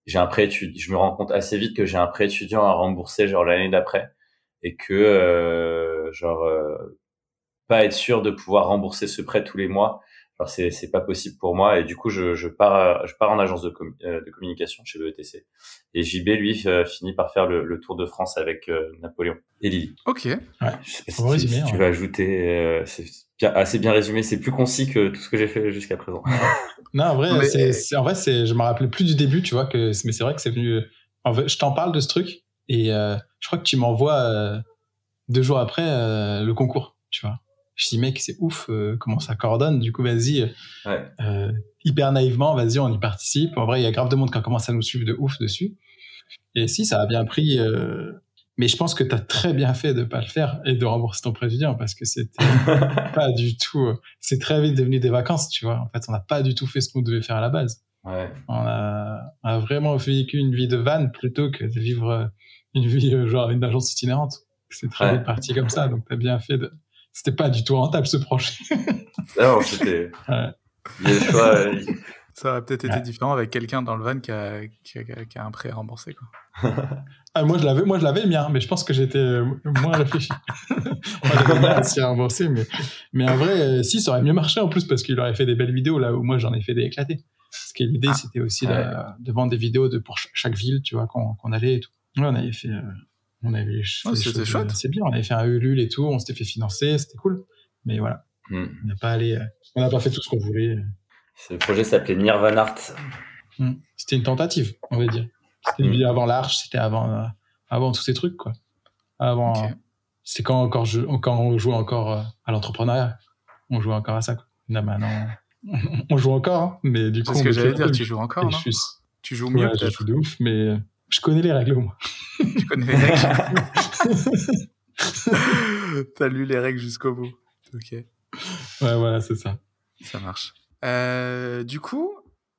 j'ai un prêt Je me rends compte assez vite que j'ai un prêt étudiant à rembourser genre l'année d'après et que euh, genre pas être sûr de pouvoir rembourser ce prêt tous les mois alors c'est c'est pas possible pour moi et du coup je, je pars je pars en agence de, euh, de communication chez le ETC et JB lui euh, finit par faire le, le, tour de France avec euh, Napoléon et Lily. Ok. Ouais. Si, tu vas ajouter c'est assez bien résumé c'est plus concis que tout ce que j'ai fait jusqu'à présent. non en vrai c'est en vrai c'est je me rappelais plus du début tu vois que mais c'est vrai que c'est venu en fait, je t'en parle de ce truc et je crois que tu m'envoies deux jours après le concours tu vois je dis mec c'est ouf euh, comment ça coordonne du coup vas-y ouais. euh, hyper naïvement vas-y on y participe en vrai il y a grave de monde qui commence à nous suivre de ouf dessus et si ça a bien pris euh, Mais je pense que tu as très bien fait de pas le faire et de rembourser ton président parce que c'était (laughs) pas du tout. C'est très vite devenu des vacances, tu vois. En fait, on n'a pas du tout fait ce qu'on devait faire à la base. Ouais. On a, on a vraiment vécu une vie de van plutôt que de vivre une vie euh, genre une agence itinérante. C'est très Ouais. parti comme ça, donc t'as bien fait de. C'était pas du tout rentable ce projet. (laughs) Non, c'était. (laughs) Ouais. Choix. euh, Ça aurait peut-être été Ouais. différent avec quelqu'un dans le van qui a, qui a, qui a un prêt à rembourser. Quoi. (laughs) Ah, moi je l'avais, moi je l'avais le mien, mais je pense que j'étais euh, moins réfléchi. moi j'avais bien aussi à rembourser, mais mais en vrai, euh, si ça aurait mieux marché en plus parce qu'il aurait fait des belles vidéos là où moi j'en ai fait des éclatés. Parce que l'idée Ah. c'était aussi Ouais. de, de vendre des vidéos de pour ch- chaque ville, tu vois, qu'on allait et tout. Ouais, on avait fait, euh, on avait des c'était chouette. euh, C'est bien, on avait fait un Ulule et tout, on s'était fait financer, c'était cool. Mais voilà, Hmm. on n'a pas allé, euh, on n'a pas fait tout ce qu'on voulait. Ce projet s'appelait Nirvana Art. Hmm. C'était une tentative, on va dire. C'était une Mm. vie avant l'arche, c'était avant, euh, avant tous ces trucs, quoi. Avant, euh, c'était quand encore je, quand on jouait encore euh, à l'entrepreneuriat. On jouait encore à ça, quoi. Là, maintenant, (laughs) on joue encore, hein, mais du coup, C'est ce on que j'allais dire, tu joues encore, non je suis, Tu joues mieux ouais, je joue de ouf, mais je connais les règles, moi. (laughs) Tu connais les règles (laughs) T'as lu les règles jusqu'au bout. Ok, ouais, voilà, c'est ça. ça marche. Euh, du coup,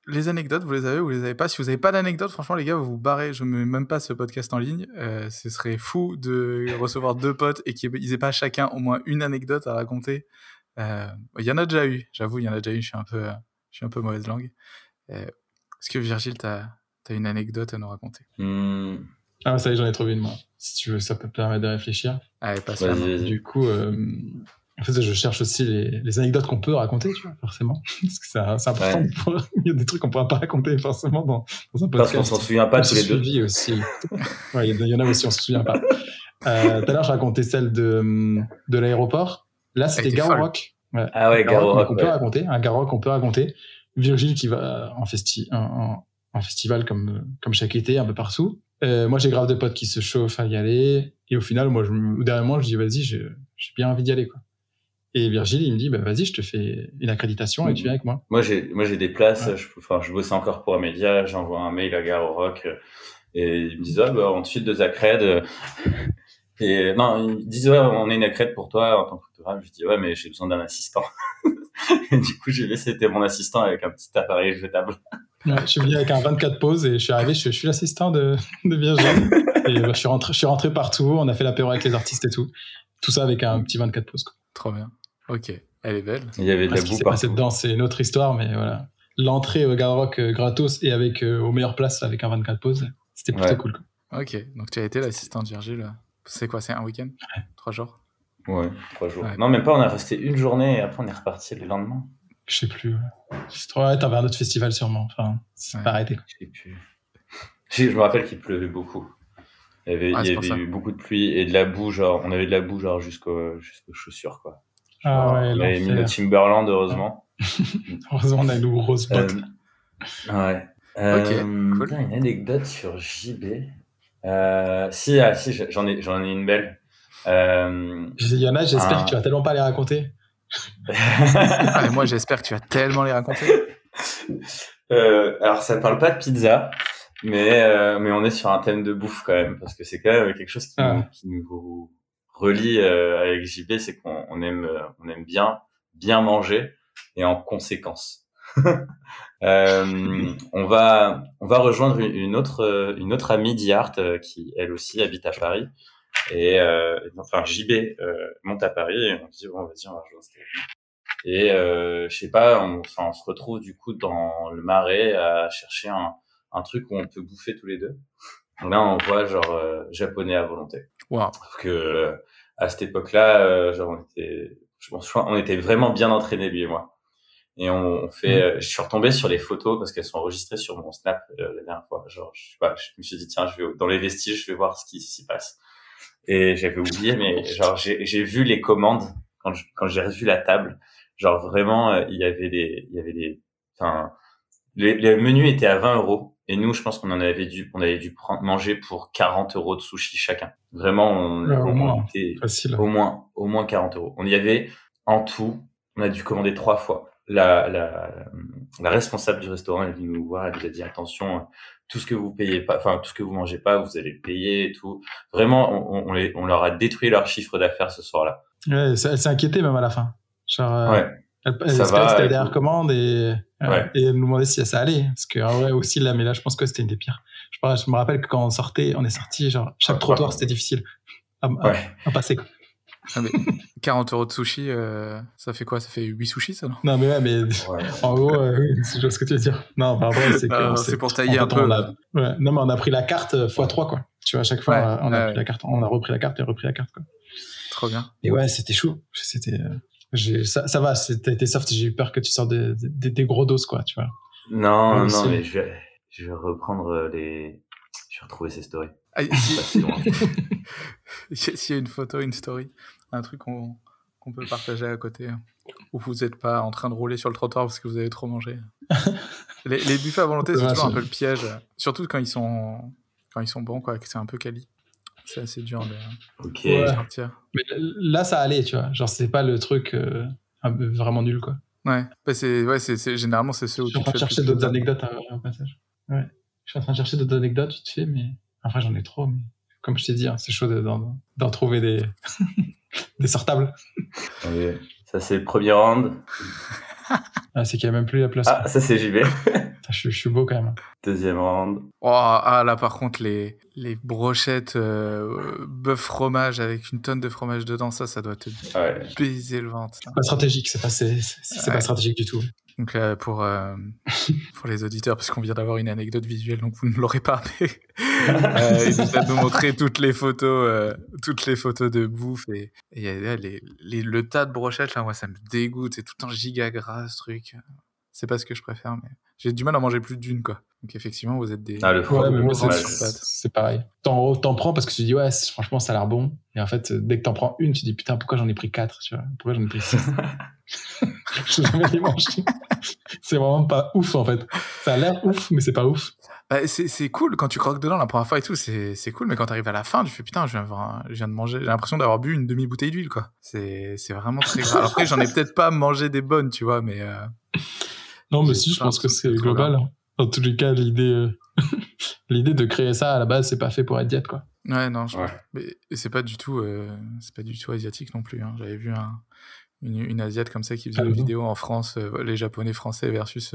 les anecdotes, vous les avez ou vous les avez pas? Si vous n'avez pas d'anecdotes, franchement, les gars, vous vous barrez. Je ne mets même pas ce podcast en ligne. Euh, ce serait fou de recevoir deux potes et qu'ils n'aient pas chacun au moins une anecdote à raconter. Euh, Il y en a déjà eu, j'avoue, il y en a déjà eu. Je suis un peu, euh, je suis un peu mauvaise langue. Euh, Est-ce que Virgile, tu as, une anecdote à nous raconter? Hmm. Ah, ça y est, j'en ai trouvé une, moi. Si tu veux, ça peut te permettre de réfléchir. Allez, passe Vas-y, la main. Du coup, euh, en fait, je cherche aussi les, les anecdotes qu'on peut raconter, tu vois, forcément. (laughs) Parce que c'est important. Ouais. de pouvoir- (laughs) Il y a des trucs qu'on pourra pas raconter forcément dans, dans un Parce podcast. qu'on s'en souvient pas On tous les deux. suivi aussi. (laughs) Ouais, il y, en a- il y en a aussi, on se souvient pas. Euh, Tout à l'heure, je racontais celle de, de l'aéroport. Là, c'était était Garo folle. Rock. Ouais. Ah ouais, Garo Rock, Rock, qu'on peut raconter. Un Garo Rock qu'on peut raconter. Virgile qui va festi en festival comme, comme chaque été, un peu partout. Euh, moi, j'ai grave de potes qui se chauffent à y aller. Et au final, moi, je, me- au dernier moment, je dis, vas-y, j'ai bien envie d'y aller, quoi. Et Virgile, il me dit, bah, vas-y, je te fais une accréditation et tu viens avec moi. Moi, j'ai, moi, j'ai des places. Ouais. Je, enfin, je bossais encore pour Amélia. J'envoie un mail à Gare au Rock. euh, Et ils me disent, ah, bah, on te file deux accrèdes. Et non, ils me disent, ouais, on a une accrède pour toi en tant que photographe. Je dis, ouais, mais j'ai besoin d'un assistant. (laughs) (laughs) et du coup, j'ai laissé, c'était mon assistant avec un petit appareil jetable. Ouais, je suis venu avec un 24 pauses et je suis arrivé, je, je suis l'assistant de, de Virgile. (laughs) Et bah, je suis rentré, je suis rentré partout. On a fait l'apéro avec les artistes et tout. Tout ça avec un petit 24 pauses, quoi. Trop bien. Ok, elle est belle. Il y avait de la boue s'est passé partout. dedans, c'est une autre histoire, mais voilà. L'entrée au Gare Rock euh, gratos et avec euh, aux meilleures places avec un 24 pauses, c'était plutôt Ouais. cool. Quoi. Ok, donc tu as été l'assistant de Virgile. C'est quoi, c'est un week-end? Trois jours? Ouais, trois jours. Ouais. Non, même pas, on a resté une journée et après, on est reparti le lendemain. Je sais plus. ouais. Ouais, t'avais un autre festival sûrement. Enfin, c'est Ouais. pas arrêté. Je sais plus. (laughs) Je je me rappelle qu'il pleuvait beaucoup. Il y avait, Ah, il y avait eu beaucoup de pluie et de la boue, genre, on avait de la boue, genre, jusqu'au, jusqu'aux chaussures, quoi. Ah ouais, on avait mis nos Timberland, heureusement. (laughs) Heureusement, on a nos grosses bottes. Euh, ouais. Euh, cool. putain, Une anecdote sur JB. Euh, si, ah, si, j'en ai, j'en ai une belle. Euh, Il y en a, j'espère que tu vas tellement pas les raconter. Ah, mais Moi, j'espère que tu vas tellement les raconter. (laughs) Euh, alors, ça ne parle pas de pizza, mais, euh, mais on est sur un thème de bouffe quand même, parce que c'est quand même quelque chose qui, Ah. nous, qui nous relie euh, avec JB, c'est qu'on on aime, euh, on aime bien, bien manger et en conséquence. (laughs) euh, on va, on va rejoindre une autre, une autre amie d'Yart euh, qui elle aussi habite à Paris. Et euh, enfin JB euh, monte à Paris et on se dit bon vas-y on va rejoindre. Et euh, je sais pas, on, on se retrouve du coup dans le marais à chercher un, un truc où on peut bouffer tous les deux. Là, on voit genre euh, japonais à volonté. Parce que euh, à cette époque-là, euh, genre on était, je pense, on était vraiment bien entraînés lui et moi. Et on, on fait, euh, je suis retombé sur les photos parce qu'elles sont enregistrées sur mon Snap euh, la dernière fois. Genre, je sais pas, je me suis dit tiens, je vais dans les vestiges, je vais voir ce qui s'y passe. Et j'avais oublié, mais genre j'ai j'ai vu les commandes quand je- quand j'ai revu la table. Genre vraiment, euh, il y avait des, il y avait des, enfin, les, les menus étaient à 20 euros. Et nous, je pense qu'on en avait dû, on avait dû prendre, manger pour 40 euros de sushi chacun. Vraiment, on, Ouais, au moins. était Facile. au moins, au moins 40 euros. On y avait, en tout, on a dû commander trois fois. La, la, la responsable du restaurant, elle est venue nous voir, elle nous a dit attention, tout ce que vous payez pas, enfin tout ce que vous mangez pas, vous allez payer et tout. Vraiment, on, on, on leur a détruit leur chiffre d'affaires ce soir-là. Ouais, elle s'est inquiétée même à la fin. Genre, euh, ouais. Elle, elle ça va, c'était la dernière commande et, ouais. et elle nous demandait si ça allait. Parce que ouais, aussi là, mais là, je pense que c'était une des pires. Je, je me rappelle que quand on sortait, on est sorti, genre chaque trottoir c'était difficile à, à, passer. Quoi. 40 ah, (laughs) euros de sushi, euh, ça fait quoi? Ça fait 8 sushis, ça, non? Non, mais ouais, mais (laughs) en gros, euh, c'est ce que tu veux dire. Non, pardon, c'est C'est pour tailler un peu. A... Ouais. Non, mais on a pris la carte x3, quoi. Tu vois, à chaque fois, on a pris la carte, on a repris la carte et repris la carte, quoi. Trop bien. Et ouais, c'était chaud. C'était. Euh, ça, ça va, t'es soft. J'ai eu peur que tu sortes des, des, des, gros doses, quoi, tu vois. Non, non, mais je vais, je vais reprendre les. Je vais retrouver ces stories. Ah, (laughs) S'il y a une photo, une story, un truc qu'on peut partager à côté, où vous n'êtes pas en train de rouler sur le trottoir parce que vous avez trop mangé. (laughs) les, les, buffets à volonté, c'est toujours un peu le piège, surtout quand ils sont, quand ils sont bons, quoi, que c'est un peu quali. C'est assez dur de, sortir. Mais là, ça allait, tu vois. Genre, c'est pas le truc euh, vraiment nul, quoi. Ouais, bah, c'est, ouais c'est, généralement, c'est ceux où Je suis en train de chercher d'autres anecdotes au passage. Ouais. Je suis en train de chercher d'autres anecdotes, tu sais, mais. Enfin, j'en ai trop, mais comme je t'ai dit, hein, c'est chaud d'en trouver des, (laughs) des sortables. Ça, c'est le premier round. Ah, c'est qu'il n'y a même plus la place. Ah, ça, c'est JB. je, je, suis beau quand même. Deuxième round. Oh, ah, là, par contre, les, les brochettes euh, bœuf fromage avec une tonne de fromage dedans, ça, ça doit te baiser le ventre. C'est pas stratégique, c'est pas, c'est, pas stratégique du tout. Donc là, pour, euh, pour les auditeurs, parce qu'on vient d'avoir une anecdote visuelle, donc vous ne l'aurez pas, mais (laughs) euh, il nous a nous (laughs) montrer toutes les photos, euh, toutes les photos de bouffe et, et les, les, le tas de brochettes là, moi ça me dégoûte, c'est tout en giga gras ce truc. C'est pas ce que je préfère, mais j'ai du mal à manger plus d'une quoi. Donc effectivement, vous êtes des. Ah, le c'est pareil. T'en, t'en prends parce que tu dis ouais, franchement ça a l'air bon. Et en fait, dès que t'en prends une, tu dis putain pourquoi j'en ai pris quatre, tu vois? Pourquoi j'en ai pris six? (laughs) Je jamais les manger. c'est vraiment pas ouf en fait. Ça a l'air ouf, mais c'est pas ouf. Bah, c'est, cool quand tu croques dedans la première fois et tout, c'est, cool. Mais quand t'arrives à la fin, tu fais putain, je viens, je viens de manger. J'ai l'impression d'avoir bu une demi bouteille d'huile quoi. C'est, vraiment très grave. (laughs) Après, j'en ai peut-être pas mangé des bonnes, tu vois, mais. Euh... Non, mais si, je pense que c'est global. En tous les cas, l'idée, euh, (laughs) l'idée de créer ça à la base, c'est pas fait pour être diète, quoi. Ouais, non, je mais c'est pas du tout, euh, c'est pas du tout asiatique non plus. Hein. J'avais vu un, une, une asiate comme ça qui faisait ah, une vidéo en France, euh, les Japonais français versus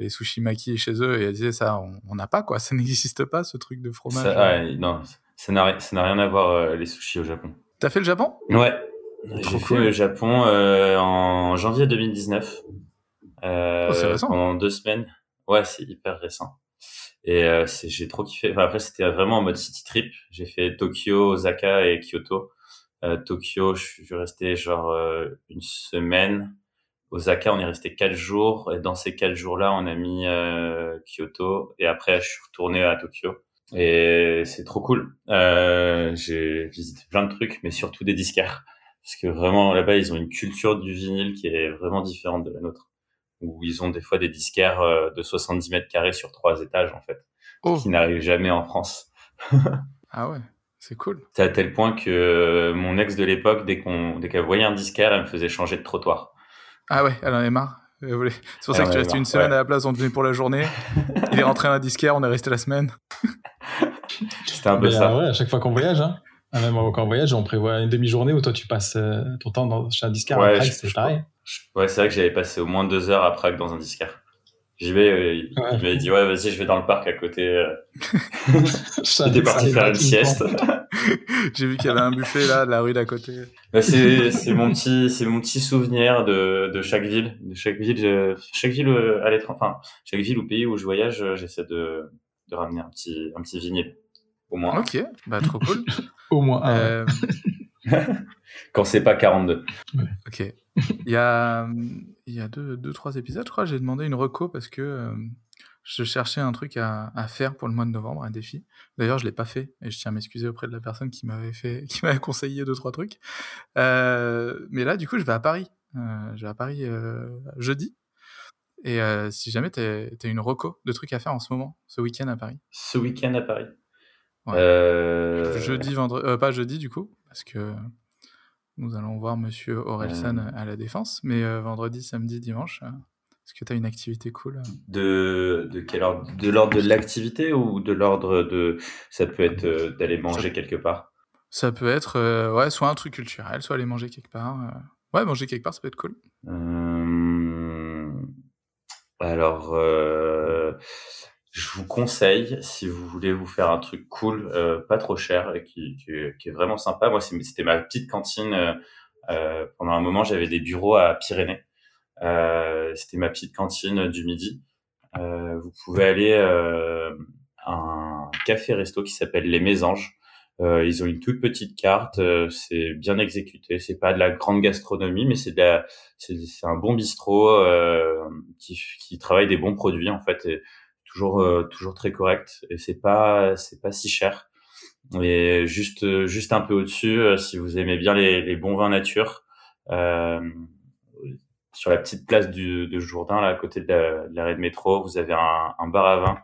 les sushi maki chez eux, et elle disait ça, on n'a pas quoi, ça (laughs) n'existe pas ce truc de fromage. Ça, ouais, non, ça n'a rien à voir les sushis au Japon. T'as fait le Japon? Ouais, j'ai fait le Japon en janvier 2019. Euh, oh, pendant deux semaines. Ouais, c'est hyper récent. Et euh, j'ai trop kiffé. Enfin, après, c'était vraiment en mode city trip. J'ai fait Tokyo, Osaka et Kyoto. Euh, Tokyo, je suis resté genre euh, une semaine. Osaka, on est resté quatre jours. Et dans ces quatre jours-là, on a mis euh, Kyoto. Et après, je suis retourné à Tokyo. Et c'est trop cool. Euh, j'ai visité plein de trucs, mais surtout des disquaires. Parce que vraiment, là-bas, ils ont une culture du vinyle qui est vraiment différente de la nôtre où ils ont des fois des disquaires euh, de 70 mètres carrés sur trois étages, en fait, oh. qui n'arrivent jamais en France. (laughs) ah ouais, c'est cool. C'est à tel point que mon ex de l'époque, dès qu'on, dès qu'elle voyait un disquaire, elle me faisait changer de trottoir. Ah ouais, elle en est marre. C'est pour ça que tu restes une semaine à la place, on te pour la journée. (laughs) Il est rentré à un disquaire, on est resté la semaine. C'était un peu ça. Euh, ouais, à chaque fois qu'on voyage, hein. Ah, même quand on voyage, on prévoit une demi-journée où toi tu passes euh, ton temps dans, chez un disquaire. Ouais, c'est pareil. Ouais, c'est vrai que j'avais passé au moins deux heures à Prague dans un disquaire. J'y vais, euh, il m'a dit ouais vas-y je vais dans le parc à côté. Euh. (laughs) (laughs) J'étais parti faire une sieste. (laughs) J'ai vu qu'il y avait un buffet là, de la rue d'à côté. Bah, c'est mon petit c'est mon petit souvenir de de chaque ville, de chaque ville chaque ville euh, à l'étranger, enfin chaque ville ou pays où je voyage, j'essaie de de ramener un petit un petit vinyle au moins. Ok, bah trop cool. (laughs) au moins. Euh... (laughs) Quand c'est pas 42. Ok. Il y a, il y a deux, deux, trois épisodes, je crois, j'ai demandé une reco parce que euh, je cherchais un truc à, à, faire pour le mois de novembre, un défi. D'ailleurs, je l'ai pas fait et je tiens à m'excuser auprès de la personne qui m'avait fait, (laughs) qui m'avait conseillé deux trois trucs. Euh, mais là, du coup, je vais à Paris. Euh, je vais à Paris euh, jeudi. Et si jamais tu as une reco de trucs à faire en ce moment, ce week-end à Paris. Ce week-end à Paris. Ouais. Jeudi, vendredi, pas jeudi du coup, parce que nous allons voir Monsieur Orelsan à la Défense, mais vendredi, samedi, dimanche, Est-ce que tu as une activité cool De, de quel ordre? De l'ordre de l'activité ou de l'ordre de. Ça peut être d'aller manger quelque part? Ça peut être ouais, soit un truc culturel, soit aller manger quelque part. Ouais, manger quelque part, ça peut être cool. Alors, je vous conseille, si vous voulez vous faire un truc cool, euh, pas trop cher et qui, qui, qui, est vraiment sympa. Moi, c'était ma petite cantine. Euh, euh, pendant un moment, j'avais des bureaux à Pyrénées. Euh, c'était ma petite cantine du midi. vous pouvez aller à un café-resto qui s'appelle Les Mésanges. ils ont une toute petite carte, c'est bien exécuté. C'est pas de la grande gastronomie, mais c'est c'est un bon bistrot qui, qui travaille des bons produits en fait. Et, toujours euh, toujours très correct et c'est pas c'est pas si cher et juste juste un peu au-dessus euh, si vous aimez bien les, les bons vins nature euh, sur la petite place du, de Jourdain là à côté de l'arrêt de, métro vous avez un, un, bar à vin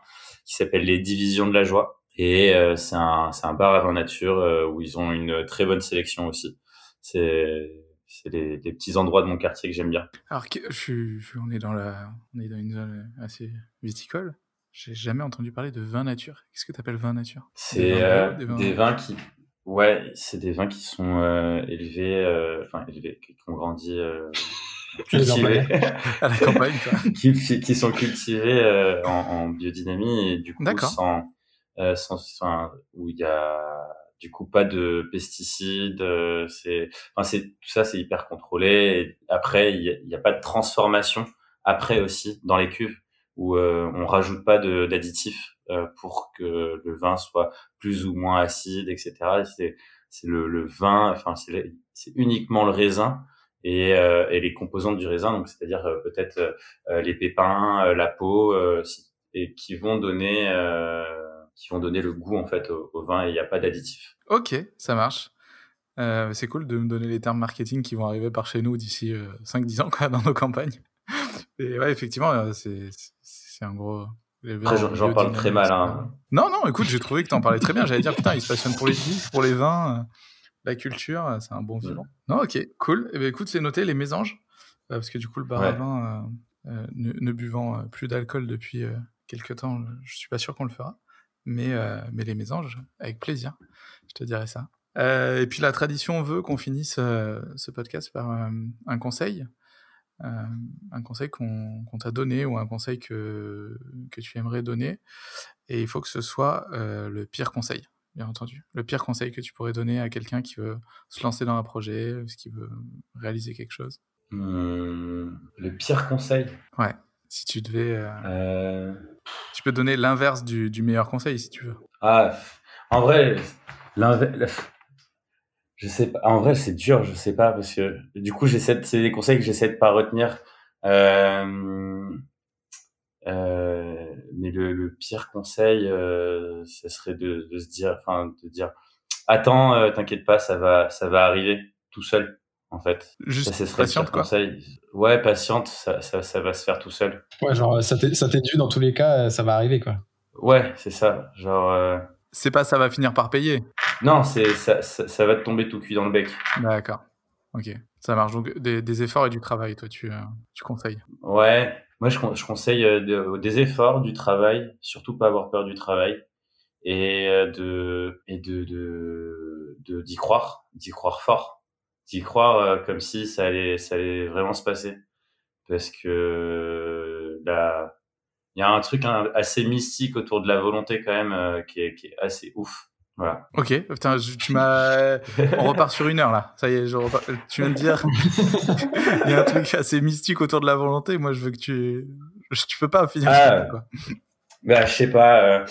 qui s'appelle les Divisions de la Joie et euh, c'est un c'est un bar à vin nature où ils ont une très bonne sélection aussi c'est c'est les, les, petits endroits de mon quartier que j'aime bien. Alors, je, je, on est dans la, on est dans une zone assez viticole. J'ai jamais entendu parler de vin nature. Qu'est-ce que tu appelles vin nature? C'est euh, des, vins, qui, ouais, c'est des vins qui sont euh, élevés, euh, enfin élevés, qui ont grandi, cultivés (laughs) à la campagne, (laughs) qui, qui, sont cultivés en, en, biodynamie et du coup sans, sans, sans, où il y a du coup pas de pesticides c'est enfin c'est tout ça c'est hyper contrôlé et après il n'y a, a, pas de transformation après aussi dans les cuves où euh, on rajoute pas d'additifs euh, pour que le vin soit plus ou moins acide, etc. C'est c'est le, le, vin, enfin c'est uniquement le raisin et, euh, et, les composantes du raisin, donc c'est-à-dire euh, peut-être les pépins, la peau, et qui vont donner qui vont donner le goût en fait au, au vin et il n'y a pas d'additifs. Ok, ça marche. Euh, c'est cool de me donner les termes marketing qui vont arriver par chez nous d'ici 5-10 ans quoi, (laughs) dans nos campagnes. Et ouais, effectivement, c'est un gros. J'en parle très mal. Hein. Non, non, écoute, j'ai trouvé que tu en parlais très bien. J'allais dire, putain, il se passionne pour les livres, pour les vins, euh, la culture, euh, c'est un bon vivant. Non, ok, cool. Eh ben, écoute, c'est noté, les mésanges. Euh, parce que du coup, le bar à vin, ne, buvant plus d'alcool depuis quelques temps, je suis pas sûr qu'on le fera. Mais, mais les mésanges, avec plaisir. Je te dirais ça. et puis la tradition veut qu'on finisse ce podcast par un conseil. Euh, un conseil qu'on t'a donné ou un conseil que, que tu aimerais donner. Et il faut que ce soit euh, le pire conseil, bien entendu. Le pire conseil que tu pourrais donner à quelqu'un qui veut se lancer dans un projet, qui veut réaliser quelque chose? Mmh, le pire conseil? Ouais. Si tu devais. Euh, tu peux donner l'inverse du, du, meilleur conseil si tu veux. Ah, en vrai, l'inverse je sais pas. En vrai, c'est dur, je sais pas, parce que du coup, j'essaie. C'est des conseils que j'essaie de pas retenir. Euh, euh, mais le, le, pire conseil, euh, ce serait de, de, se dire, enfin, de dire, attends, euh, t'inquiète pas, ça va, ça va arriver tout seul, en fait. Juste ça, serait patiente, quoi. Conseil. Ouais, patiente, ça, ça, ça, va se faire tout seul. Ouais, genre, ça t'est dû dans tous les cas, ça va arriver, quoi. Ouais, c'est ça. Genre. Euh, c'est pas ça va finir par payer. Non, c'est ça, ça, va te tomber tout cuit dans le bec. D'accord. Ok, ça marche. Donc des, efforts et du travail, toi, tu, euh, tu conseilles. Ouais, moi je, je conseille euh, des efforts, du travail, surtout pas avoir peur du travail et euh, de et de de d'y croire, d'y croire fort, d'y croire comme si ça allait ça allait vraiment se passer, parce que là il y a un truc hein, assez mystique autour de la volonté quand même qui, est, qui est assez ouf. Voilà. Ok, putain, tu m'as. On repart sur une heure là. Ça y est, je tu viens de dire. (laughs) Il y a un truc assez mystique autour de la volonté. Moi, je veux que tu. Tu peux pas finir ah, quoi. Bah, je sais pas. Euh,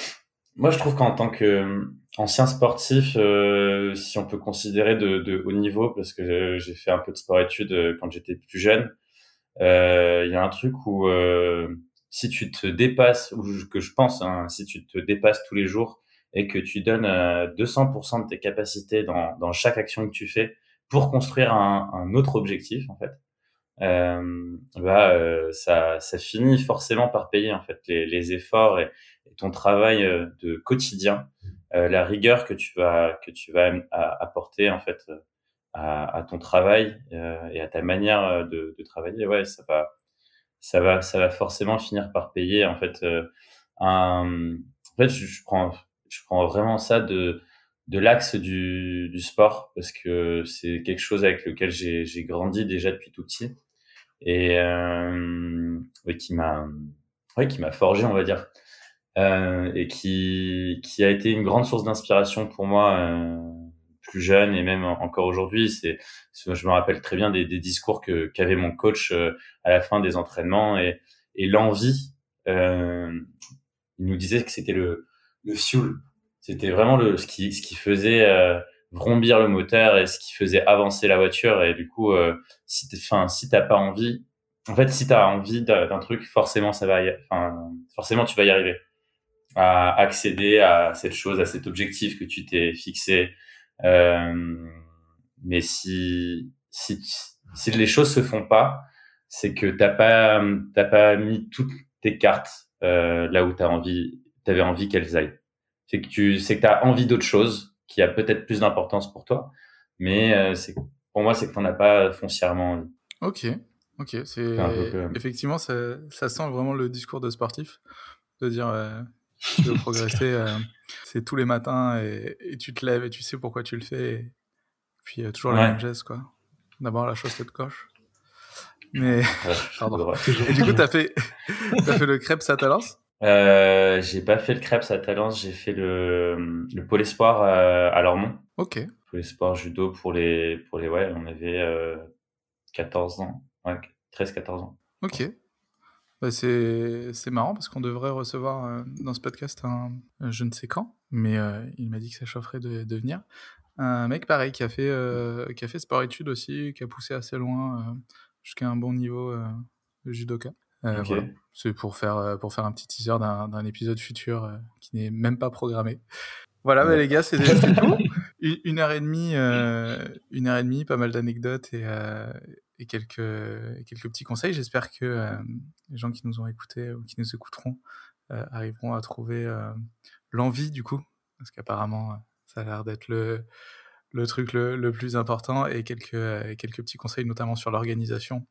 moi, je trouve qu'en tant que euh, ancien sportif, euh, si on peut considérer de, de haut niveau, parce que j'ai fait un peu de sport-études quand j'étais plus jeune, il y a un truc où si tu te dépasses, ou que je pense, hein, si tu te dépasses tous les jours et que tu donnes 200% euh, de tes capacités dans, dans chaque action que tu fais pour construire un, un autre objectif en fait euh, bah euh, ça ça finit forcément par payer en fait les, les efforts et, ton travail euh, de quotidien euh, la rigueur que tu vas que tu vas apporter en fait à, à ton travail et à ta manière de, de travailler ouais ça va ça va, ça va forcément finir par payer. En fait, un, en fait, je, prends, je prends vraiment ça de de l'axe du, du sport parce que c'est quelque chose avec lequel j'ai grandi déjà depuis tout petit et euh, qui m'a ouais, qui m'a forgé on va dire euh, et qui qui a été une grande source d'inspiration pour moi euh, plus jeune et même encore aujourd'hui. C'est je me rappelle très bien des, des discours que qu'avait mon coach euh, à la fin des entraînements et et l'envie euh, il nous disait que c'était le le fuel. C'était vraiment le ce qui ce qui faisait euh, vrombir le moteur et ce qui faisait avancer la voiture. Et du coup euh, si enfin si t'as pas envie en fait si t'as envie d'un truc forcément ça va enfin forcément tu vas y arriver à accéder à cette chose à cet objectif que tu t'es fixé. Euh, mais si si si les choses se font pas c'est que t'as pas t'as pas mis toutes tes cartes euh, là où t'as envie t'avais envie qu'elles aillent c'est que tu sais que tu as envie d'autre chose qui a peut-être plus d'importance pour toi, mais euh, c'est pour moi c'est que tu n'en as pas foncièrement envie. Ok, ok, c'est effectivement ça, ça, sent vraiment le discours de sportif de dire euh, tu veux (laughs) progresser, euh, c'est tous les matins et, tu te lèves et tu sais pourquoi tu le fais, et puis toujours la même geste quoi. D'abord la chaussette coche. Mais (laughs) pardon. Et du coup t'as fait (laughs) as fait le crêpe Satalance euh, j'ai pas fait le Krebs à Talence, j'ai fait le, le pôle espoir à, à Lormont. Ok. Pôle espoir judo pour les, pour les, ouais, on avait euh, 14 ans, ouais, 13-14 ans. Ok. Bah c'est, marrant parce qu'on devrait recevoir euh, dans ce podcast un, je ne sais quand, mais euh, il m'a dit que ça chaufferait de, de, venir. Un mec pareil qui a fait, euh, qui a fait sport études aussi, qui a poussé assez loin jusqu'à un bon niveau de Euh, C'est pour faire, euh, pour faire un petit teaser d'un épisode futur euh, qui n'est même pas programmé. Voilà, bah, les gars, c'est (laughs) tout. Une, heure et demie, une heure et demie, pas mal d'anecdotes et, et, quelques, quelques petits conseils. J'espère que les gens qui nous ont écoutés ou qui nous écouteront arriveront à trouver l'envie du coup, parce qu'apparemment, ça a l'air d'être le, le truc le, le, plus important et quelques, quelques petits conseils, notamment sur l'organisation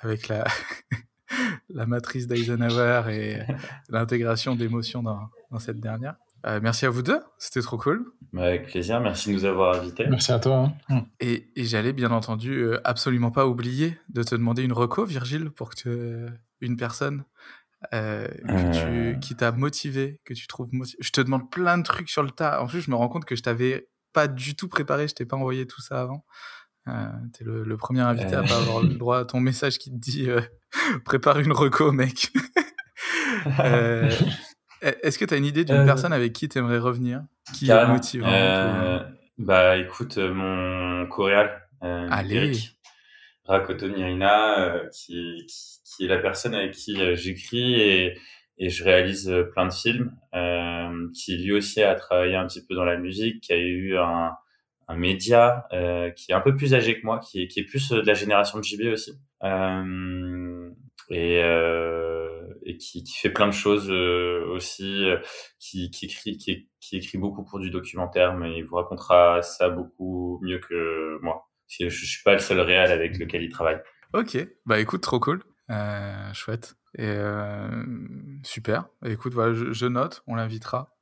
avec la, (laughs) la matrice d'Eisenhower et (laughs) l'intégration d'émotions dans, dans, cette dernière. Euh, merci à vous deux, c'était trop cool. Bah, avec plaisir, merci de nous avoir invités. Merci à toi. Hein. Mm. Et, et j'allais bien entendu euh, absolument pas oublier de te demander une reco, Virgile, pour que une personne euh, euh... qui t'a motivé, que tu trouves motivé. Je te demande plein de trucs sur le tas. En plus, je me rends compte que je t'avais pas du tout préparé, je t'ai pas envoyé tout ça avant. Euh, T'es le, le, premier invité à pas avoir le droit à ton message qui te dit euh, (laughs) prépare une reco, mec. (laughs) euh, Est-ce que tu as une idée d'une euh, personne avec qui tu aimerais revenir? Qui est motivant euh, Bah écoute, mon coréal, Eric Rakotoniarina, qui, qui, qui, est la personne avec qui j'écris et, et je réalise plein de films, qui lui aussi a travaillé un petit peu dans la musique, qui a eu un, un média euh, qui est un peu plus âgé que moi, qui est, qui est plus euh, de la génération de JB aussi, euh, et, qui, fait plein de choses aussi, qui, écrit, qui, écrit beaucoup pour du documentaire, mais il vous racontera ça beaucoup mieux que moi. Je, je suis pas le seul réel avec lequel il travaille. Ok, bah écoute, trop cool, chouette. Et super. écoute, je note, on l'invitera.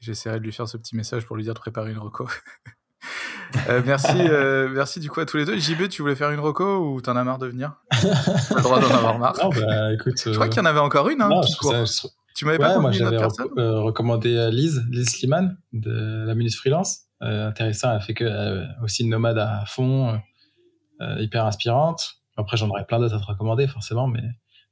Euh, J'essaierai de lui faire ce petit message pour lui dire de préparer une reco. (laughs) euh, merci, euh, merci du coup à tous les deux. JB, tu voulais faire une reco ou t'en as marre de venir? T'as le droit d'en avoir marre. Non, bah, écoute, je crois qu'il y en avait encore une. Hein, non, je, Tu m'avais ouais, pas moi, j'avais euh, recommandé euh, Lise, Lise Sliman de la Minute Freelance. Euh, intéressant, elle fait que euh, aussi une nomade à fond, hyper inspirante. Après, j'en aurais plein d'autres à te recommander, forcément, mais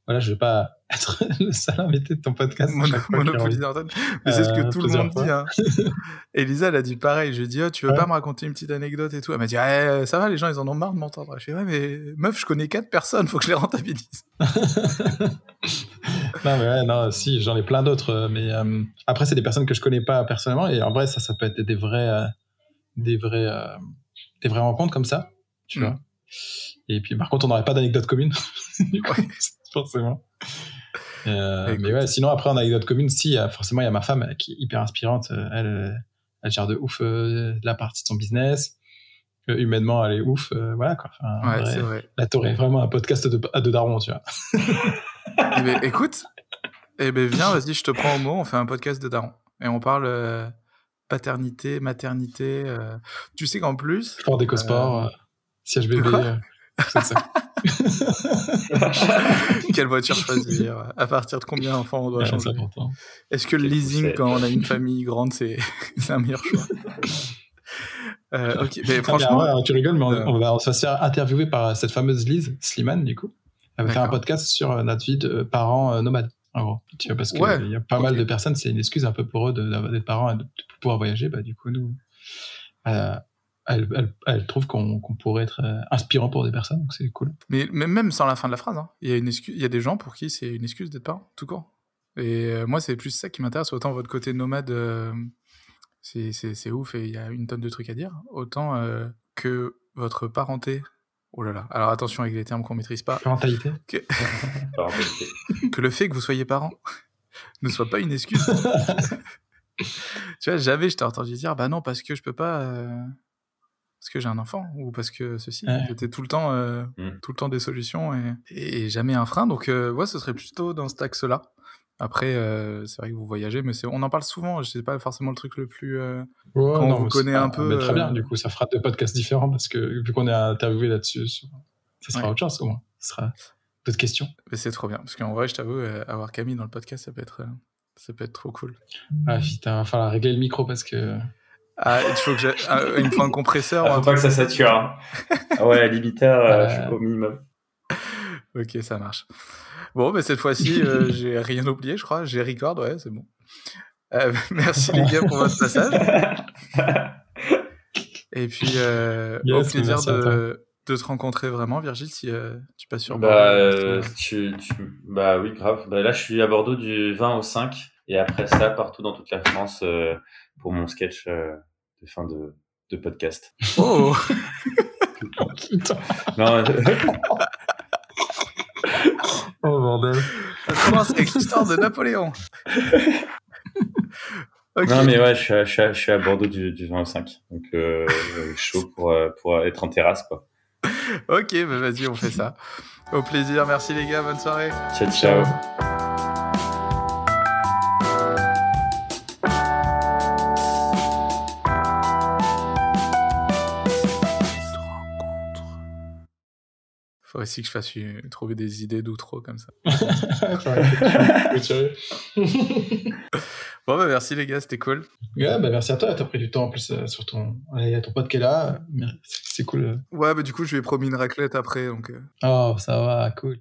voilà, je vais pas (laughs) être le seul invité de ton podcast. Monopoly d'antenne. Mais c'est ce que euh, tout le monde dit. Hein. (laughs) Elisa, elle a dit pareil. Je lui ai dit, oh, tu veux pas me raconter une petite anecdote et tout? Elle m'a dit, eh, ça va, les gens, ils en ont marre de m'entendre. Je lui ai dit, ouais, mais meuf, je connais quatre personnes, faut que je les rentabilise. (laughs) non, mais ouais, non, si, j'en ai plein d'autres. Mais euh, après, c'est des personnes que je connais pas personnellement. Et en vrai, ça, ça peut être des vrais, euh, des vrais, des vrais rencontres comme ça. Tu mm. vois. Et puis, par contre, on n'aurait pas d'anecdote commune. (laughs) forcément. Euh, mais ouais, sinon, après, en anecdote commune, si, forcément, il y a ma femme qui est hyper inspirante. Euh, elle, elle gère de ouf euh, la partie de son business. humainement, elle est ouf. voilà quoi. ouais, vrai. Là, t'aurais vraiment un podcast de, à deux darons, tu vois. eh ben, écoute, eh ben, viens, vas-y, je te prends au mot, on fait un podcast de darons. Et on parle paternité, maternité. Tu sais qu'en plus. Sport d'éco-sport, siège bébé. C'est ça. (laughs) Quelle voiture choisir À partir de combien d'enfants on doit changer? Est-ce que le leasing, quand on a une famille grande, c'est (laughs) un meilleur choix? (laughs) Euh, ok, mais franchement, tu rigoles, mais on, va se faire interviewer par cette fameuse Lise Slimane, du coup. Elle va faire un podcast sur euh, notre vie de parents euh, nomades, en gros. Tu vois, parce qu'il y a pas mal de personnes, c'est une excuse un peu pour eux d'être parents et de, pouvoir voyager. Bah, du coup, nous, elle, elle, trouve qu'on pourrait être euh, inspirant pour des personnes, donc c'est cool. Mais, même sans la fin de la phrase, hein, il y, a une excuse, il y a des gens pour qui c'est une excuse d'être parent, tout court. Et euh, moi, c'est plus ça qui m'intéresse. Autant votre côté nomade, euh, c'est ouf et il y a une tonne de trucs à dire. Autant que votre parenté. Oh là là. Alors attention avec les termes qu'on maîtrise pas. Parentalité. Que... (laughs) que le fait que vous soyez parent (laughs) ne soit pas une excuse. (laughs) tu vois, j'avais, je t'ai entendu dire, bah non, parce que je peux pas parce que j'ai un enfant ou parce que ceci. J'étais tout le temps, euh, mmh. tout le temps des solutions et, jamais un frein. Donc, euh, ouais, ce serait plutôt dans cet axe-là. Après, euh, c'est vrai que vous voyagez, mais on en parle souvent. Je sais pas forcément le truc le plus. quand on vous connaît un peu. très bien. Du coup, ça fera deux podcasts différents parce que vu qu'on est interviewé là-dessus, ça sera autre chose au moins. Ce sera d'autres questions. Mais c'est trop bien parce qu'en vrai, je t'avoue, avoir Camille dans le podcast, ça peut être, ça peut être trop cool. Ah putain, il va falloir régler le micro parce que. Ah, il faut que j'ai ah, il faut un compresseur. Il faut pas que ça sature. Hein. Ah ouais, limiteur euh, au minimum. Ok, ça marche. Bon, mais cette fois-ci, euh, (laughs) j'ai rien oublié, je crois. J'ai record, ouais, c'est bon. Euh, (laughs) merci les gars pour votre passage. Et puis, au plaisir de, de, te rencontrer vraiment, Virgile, si tu passes sur bah, tu, bah oui, grave. Bah, là, je suis à Bordeaux du 20 au 5. Et après ça, partout dans toute la France pour mon sketch de fin de, de podcast. Oh (laughs) non, (laughs) oh bordel. Ça commence avec l'histoire de Napoléon. (laughs) Non mais ouais, je suis à, je suis à, Bordeaux du, du 25, donc euh, chaud pour, euh, pour être en terrasse quoi. Ok, bah vas-y, on fait ça. Au plaisir, merci les gars, bonne soirée. Ciao ciao. Aussi que je fasse trouver des idées d'outro comme ça. (laughs) (laughs) bon, bah, merci les gars, c'était cool. Ouais, bah, merci à toi, t'as pris du temps en plus euh, sur ton. Il y a ton pote qui est là, c'est cool. Ouais, bah du coup, je lui ai promis une raclette après. donc. Oh, ça va, cool.